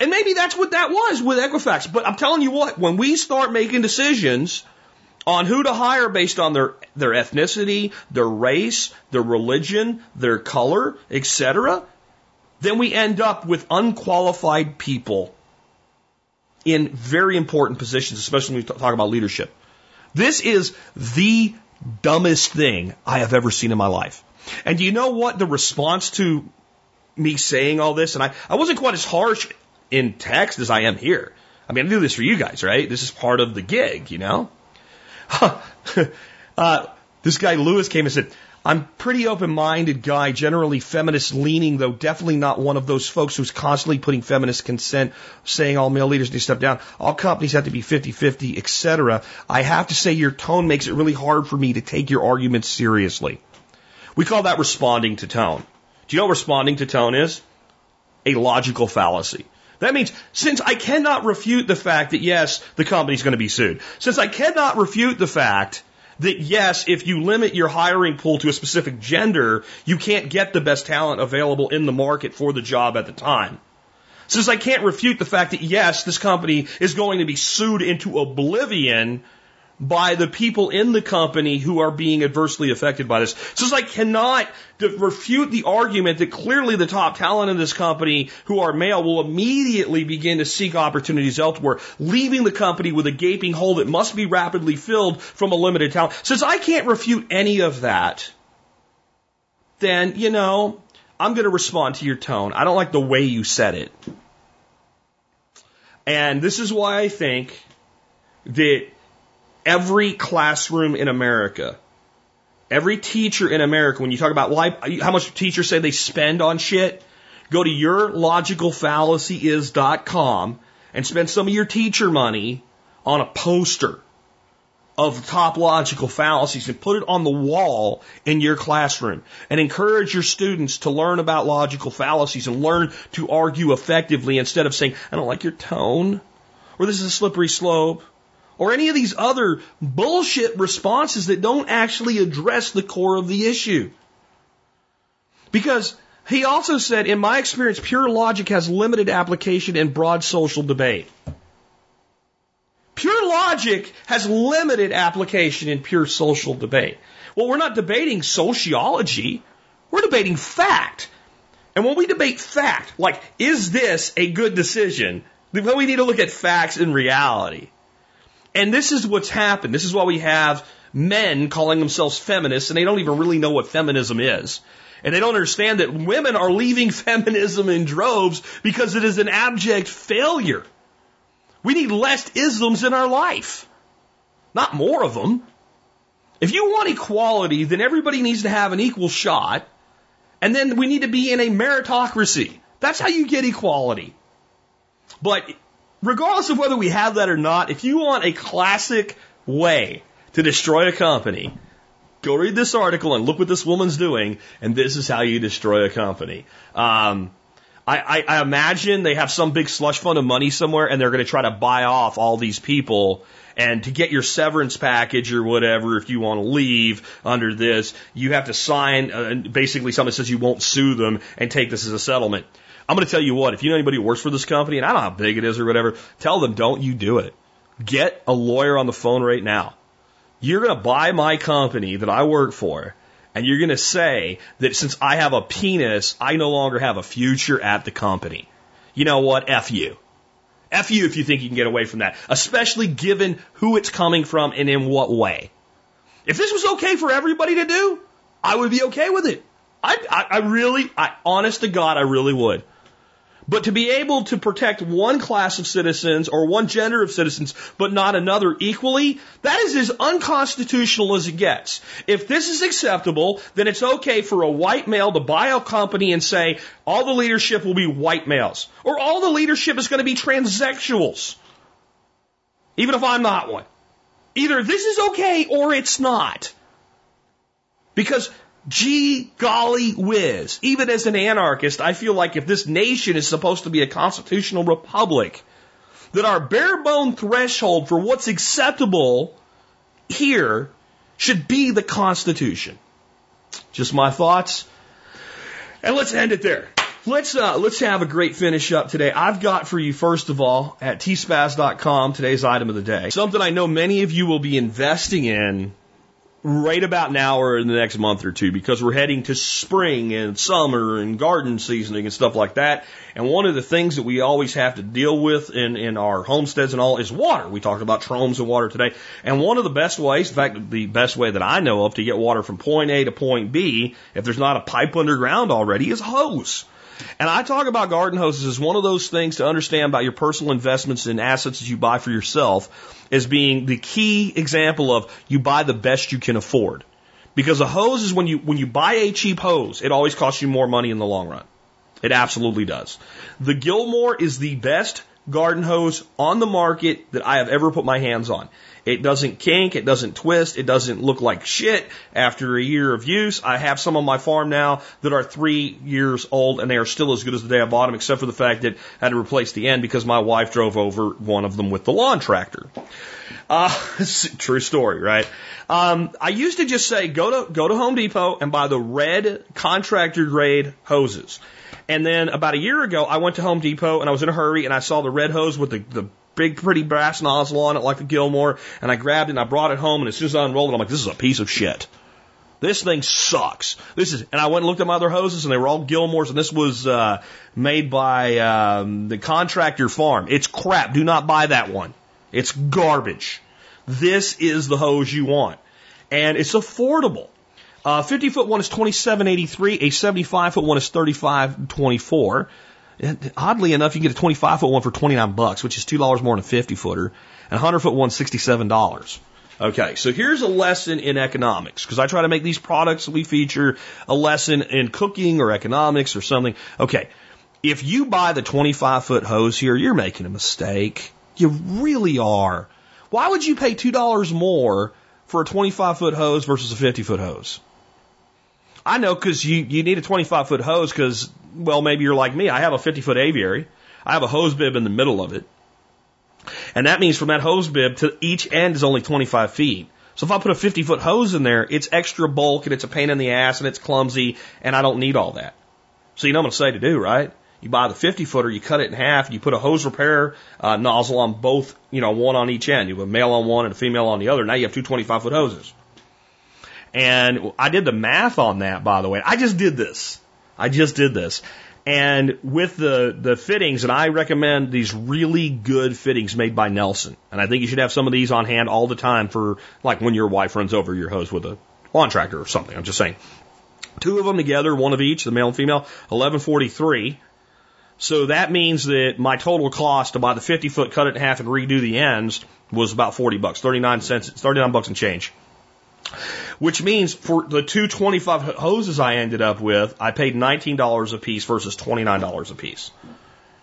A: And maybe that's what that was with Equifax. But I'm telling you what, when we start making decisions on who to hire based on their, their ethnicity, their race, their religion, their color, etc., then we end up with unqualified people in very important positions, especially when we talk about leadership. This is the dumbest thing I have ever seen in my life. And do you know what the response to me saying all this? And I, I wasn't quite as harsh in text as I am here. I mean, I do this for you guys, right? This is part of the gig, you know? uh, this guy Lewis came and said, I'm pretty open-minded guy, generally feminist leaning, though definitely not one of those folks who's constantly putting feminist consent, saying all male leaders need to step down. All companies have to be 50-50, etc. I have to say your tone makes it really hard for me to take your arguments seriously. We call that responding to tone. Do you know what responding to tone is? A logical fallacy. That means since I cannot refute the fact that yes, the company's going to be sued, since I cannot refute the fact that yes, if you limit your hiring pool to a specific gender, you can't get the best talent available in the market for the job at the time. Since I can't refute the fact that yes, this company is going to be sued into oblivion by the people in the company who are being adversely affected by this. So I cannot refute the argument that clearly the top talent in this company who are male will immediately begin to seek opportunities elsewhere, leaving the company with a gaping hole that must be rapidly filled from a limited talent. Since I can't refute any of that, then, you know, I'm going to respond to your tone. I don't like the way you said it. And this is why I think that every classroom in America, every teacher in America, when you talk about why, how much teachers say they spend on shit, go to yourlogicalfallacyis.com and spend some of your teacher money on a poster of top logical fallacies and put it on the wall in your classroom and encourage your students to learn about logical fallacies and learn to argue effectively instead of saying, I don't like your tone or this is a slippery slope or any of these other bullshit responses that don't actually address the core of the issue. Because he also said, in my experience, pure logic has limited application in broad social debate. Pure logic has limited application in pure social debate. Well, we're not debating sociology. We're debating fact. And when we debate fact, like, is this a good decision? Then we need to look at facts and reality. And this is what's happened. This is why we have men calling themselves feminists and they don't even really know what feminism is. And they don't understand that women are leaving feminism in droves because it is an abject failure. We need less isms in our life, not more of them. If you want equality, then everybody needs to have an equal shot. And then we need to be in a meritocracy. That's how you get equality. But regardless of whether we have that or not, if you want a classic way to destroy a company, go read this article and look what this woman's doing, and this is how you destroy a company. Um, I, I, I imagine they have some big slush fund of money somewhere, and they're going to try to buy off all these people. And to get your severance package or whatever, if you want to leave under this, you have to sign uh, basically something that says you won't sue them and take this as a settlement. I'm going to tell you what, if you know anybody who works for this company, and I don't know how big it is or whatever, tell them don't you do it. Get a lawyer on the phone right now. You're going to buy my company that I work for, and you're going to say that since I have a penis, I no longer have a future at the company. You know what? F you. F you if you think you can get away from that, especially given who it's coming from and in what way. If this was okay for everybody to do, I would be okay with it. I, I, I really, I, honest to God, I really would. But to be able to protect one class of citizens or one gender of citizens, but not another equally, that is as unconstitutional as it gets. If this is acceptable, then it's okay for a white male to buy a company and say, all the leadership will be white males. Or all the leadership is going to be transsexuals. Even if I'm not one. Either this is okay or it's not. Because Gee golly whiz. Even as an anarchist, I feel like if this nation is supposed to be a constitutional republic, that our bare bone threshold for what's acceptable here should be the Constitution. Just my thoughts. And let's end it there. Let's uh, let's have a great finish up today. I've got for you first of all at tspaz.com today's item of the day. Something I know many of you will be investing in right about now or in the next month or two because we're heading to spring and summer and garden seasoning and stuff like that. And one of the things that we always have to deal with in, in our homesteads and all is water. We talked about trompes and water today. And one of the best ways, in fact, the best way that I know of to get water from point A to point B, if there's not a pipe underground already, is hose. And I talk about garden hoses as one of those things to understand about your personal investments and assets that you buy for yourself as being the key example of you buy the best you can afford. Because a hose is when you when you buy a cheap hose, it always costs you more money in the long run. It absolutely does. The Gilmour is the best garden hose on the market that I have ever put my hands on. It doesn't kink, it doesn't twist, it doesn't look like shit after a year of use. I have some on my farm now that are three years old and they are still as good as the day I bought them, except for the fact that I had to replace the end because my wife drove over one of them with the lawn tractor. Uh, true story, right? Um, I used to just say go to go to Home Depot and buy the red contractor grade hoses. And then about a year ago, I went to Home Depot and I was in a hurry and I saw the red hose with the, the big pretty brass nozzle on it like the Gilmour, and I grabbed it and I brought it home, and as soon as I unrolled it, I'm like, this is a piece of shit. This thing sucks. This is, and I went and looked at my other hoses, and they were all Gilmours, and this was uh, made by um, the contractor farm. It's crap. Do not buy that one. It's garbage. This is the hose you want, and it's affordable. Uh, 50 foot one is 27.83. A 75 foot one is 35.24. Oddly enough, you can get a 25 foot one for 29 bucks, which is two dollars more than a 50 footer, and a 100 foot one 67 dollars. Okay, so here's a lesson in economics because I try to make these products we feature a lesson in cooking or economics or something. Okay, if you buy the 25 foot hose here, you're making a mistake. You really are. Why would you pay $2 more for a 25 foot hose versus a 50 foot hose? I know because you, you need a 25 foot hose because, well, maybe you're like me. I have a 50 foot aviary. I have a hose bib in the middle of it. And that means from that hose bib to each end is only 25 feet. So if I put a 50 foot hose in there, it's extra bulk and it's a pain in the ass and it's clumsy and I don't need all that. So you know what I'm going to say to do, right? You buy the 50 footer, you cut it in half, and you put a hose repair uh, nozzle on both, you know, one on each end. You have a male on one and a female on the other. Now you have two 25 foot hoses. And I did the math on that, by the way. I just did this. I just did this. And with the, the fittings, and I recommend these really good fittings made by Nelson. And I think you should have some of these on hand all the time for like when your wife runs over your hose with a lawn tractor or something. I'm just saying. Two of them together, one of each, the male and female, 1143. So that means that my total cost to buy the 50 foot, cut it in half, and redo the ends was about 40 bucks, 39 cents, 39 bucks and change. Which means for the two 25 hoses I ended up with, I paid $19 a piece versus $29 a piece.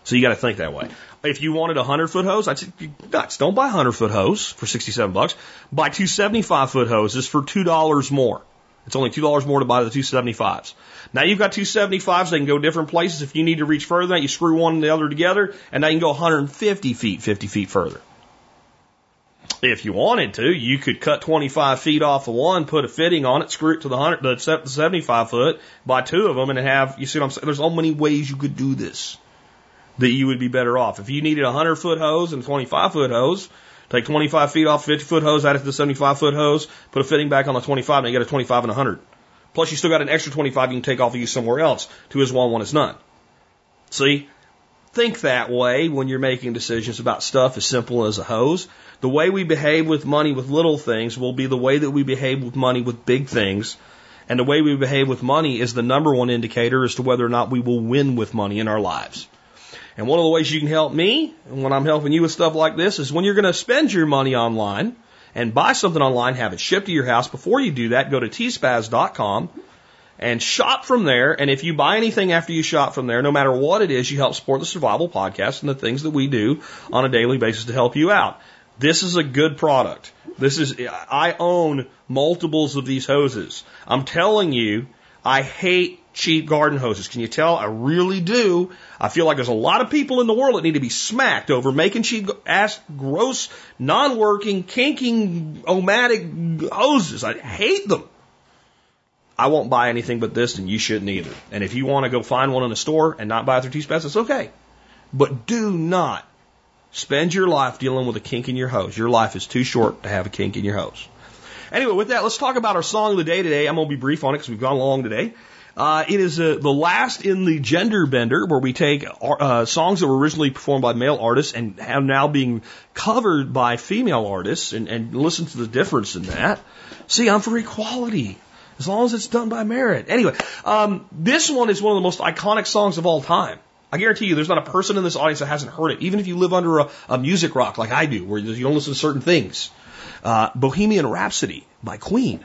A: So you got to think that way. If you wanted a 100 foot hose, I'd say, nuts, don't buy a 100 foot hose for 67 bucks. Buy two 75 foot hoses for $2 more. It's only $2 more to buy the two 75s. Now you've got two 75s, they can go different places. If you need to reach further, than that, you screw one and the other together, and now you can go 150 feet, 50 feet further. If you wanted to, you could cut 25 feet off of one, put a fitting on it, screw it to the 100, the 75 foot, buy two of them, and have, you see what I'm saying? There's so many ways you could do this that you would be better off. If you needed a 100 foot hose and a 25 foot hose, take 25 feet off 50 foot hose, add it to the 75 foot hose, put a fitting back on the 25, and you get a 25 and a 100. Plus, you still got an extra 25 you can take off and use somewhere else. Two is one, one is none. See? Think that way when you're making decisions about stuff as simple as a hose. The way we behave with money with little things will be the way that we behave with money with big things. And the way we behave with money is the number one indicator as to whether or not we will win with money in our lives. And one of the ways you can help me and when I'm helping you with stuff like this is when you're going to spend your money online and buy something online, have it shipped to your house. Before you do that, go to tspaz.com and shop from there. And if you buy anything after you shop from there, no matter what it is, you help support the Survival Podcast and the things that we do on a daily basis to help you out. This is a good product. This is, I own multiples of these hoses. I'm telling you, I hate cheap garden hoses. Can you tell? I really do. I feel like there's a lot of people in the world that need to be smacked over making cheap, ass, gross, non-working, kinking, omatic hoses. I hate them. I won't buy anything but this, and you shouldn't either. And if you want to go find one in a store and not buy it through T-Spaz, it's okay. But do not spend your life dealing with a kink in your hose. Your life is too short to have a kink in your hose. Anyway, with that, let's talk about our song of the day today. I'm going to be brief on it because we've gone long today. Uh, it is uh, the last in the gender bender where we take uh, songs that were originally performed by male artists and have now being covered by female artists and, and listen to the difference in that. See, I'm for equality as long as it's done by merit. Anyway, um, this one is one of the most iconic songs of all time. I guarantee you, there's not a person in this audience that hasn't heard it, even if you live under a, a music rock like I do, where you don't listen to certain things. Uh, Bohemian Rhapsody by Queen.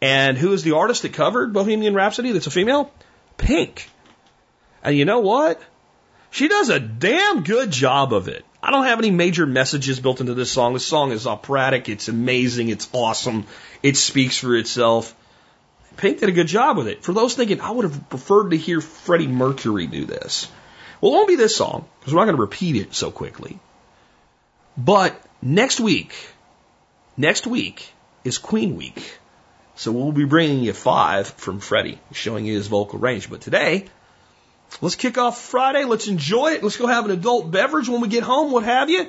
A: And who is the artist that covered Bohemian Rhapsody that's a female? Pink. And you know what? She does a damn good job of it. I don't have any major messages built into this song. This song is operatic. It's amazing. It's awesome. It speaks for itself. Pink did a good job with it. For those thinking, I would have preferred to hear Freddie Mercury do this. Well, it won't be this song, because we're not going to repeat it so quickly. But next week, next week is Queen Week. So we'll be bringing you five from Freddie, showing you his vocal range. But today,
I: let's kick off Friday. Let's enjoy it. Let's go have an adult beverage when we get home, what have you,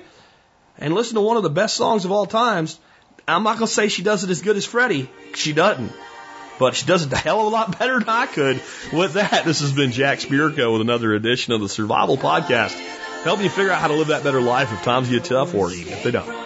I: and listen to one of the best songs of all times. I'm not going to say she does it as good as Freddie. She doesn't but she does it a hell of a lot better than I could. With that, this has been Jack Spirko with another edition of the Survival Podcast, Help you figure out how to live that better life if times get tough or even if they don't.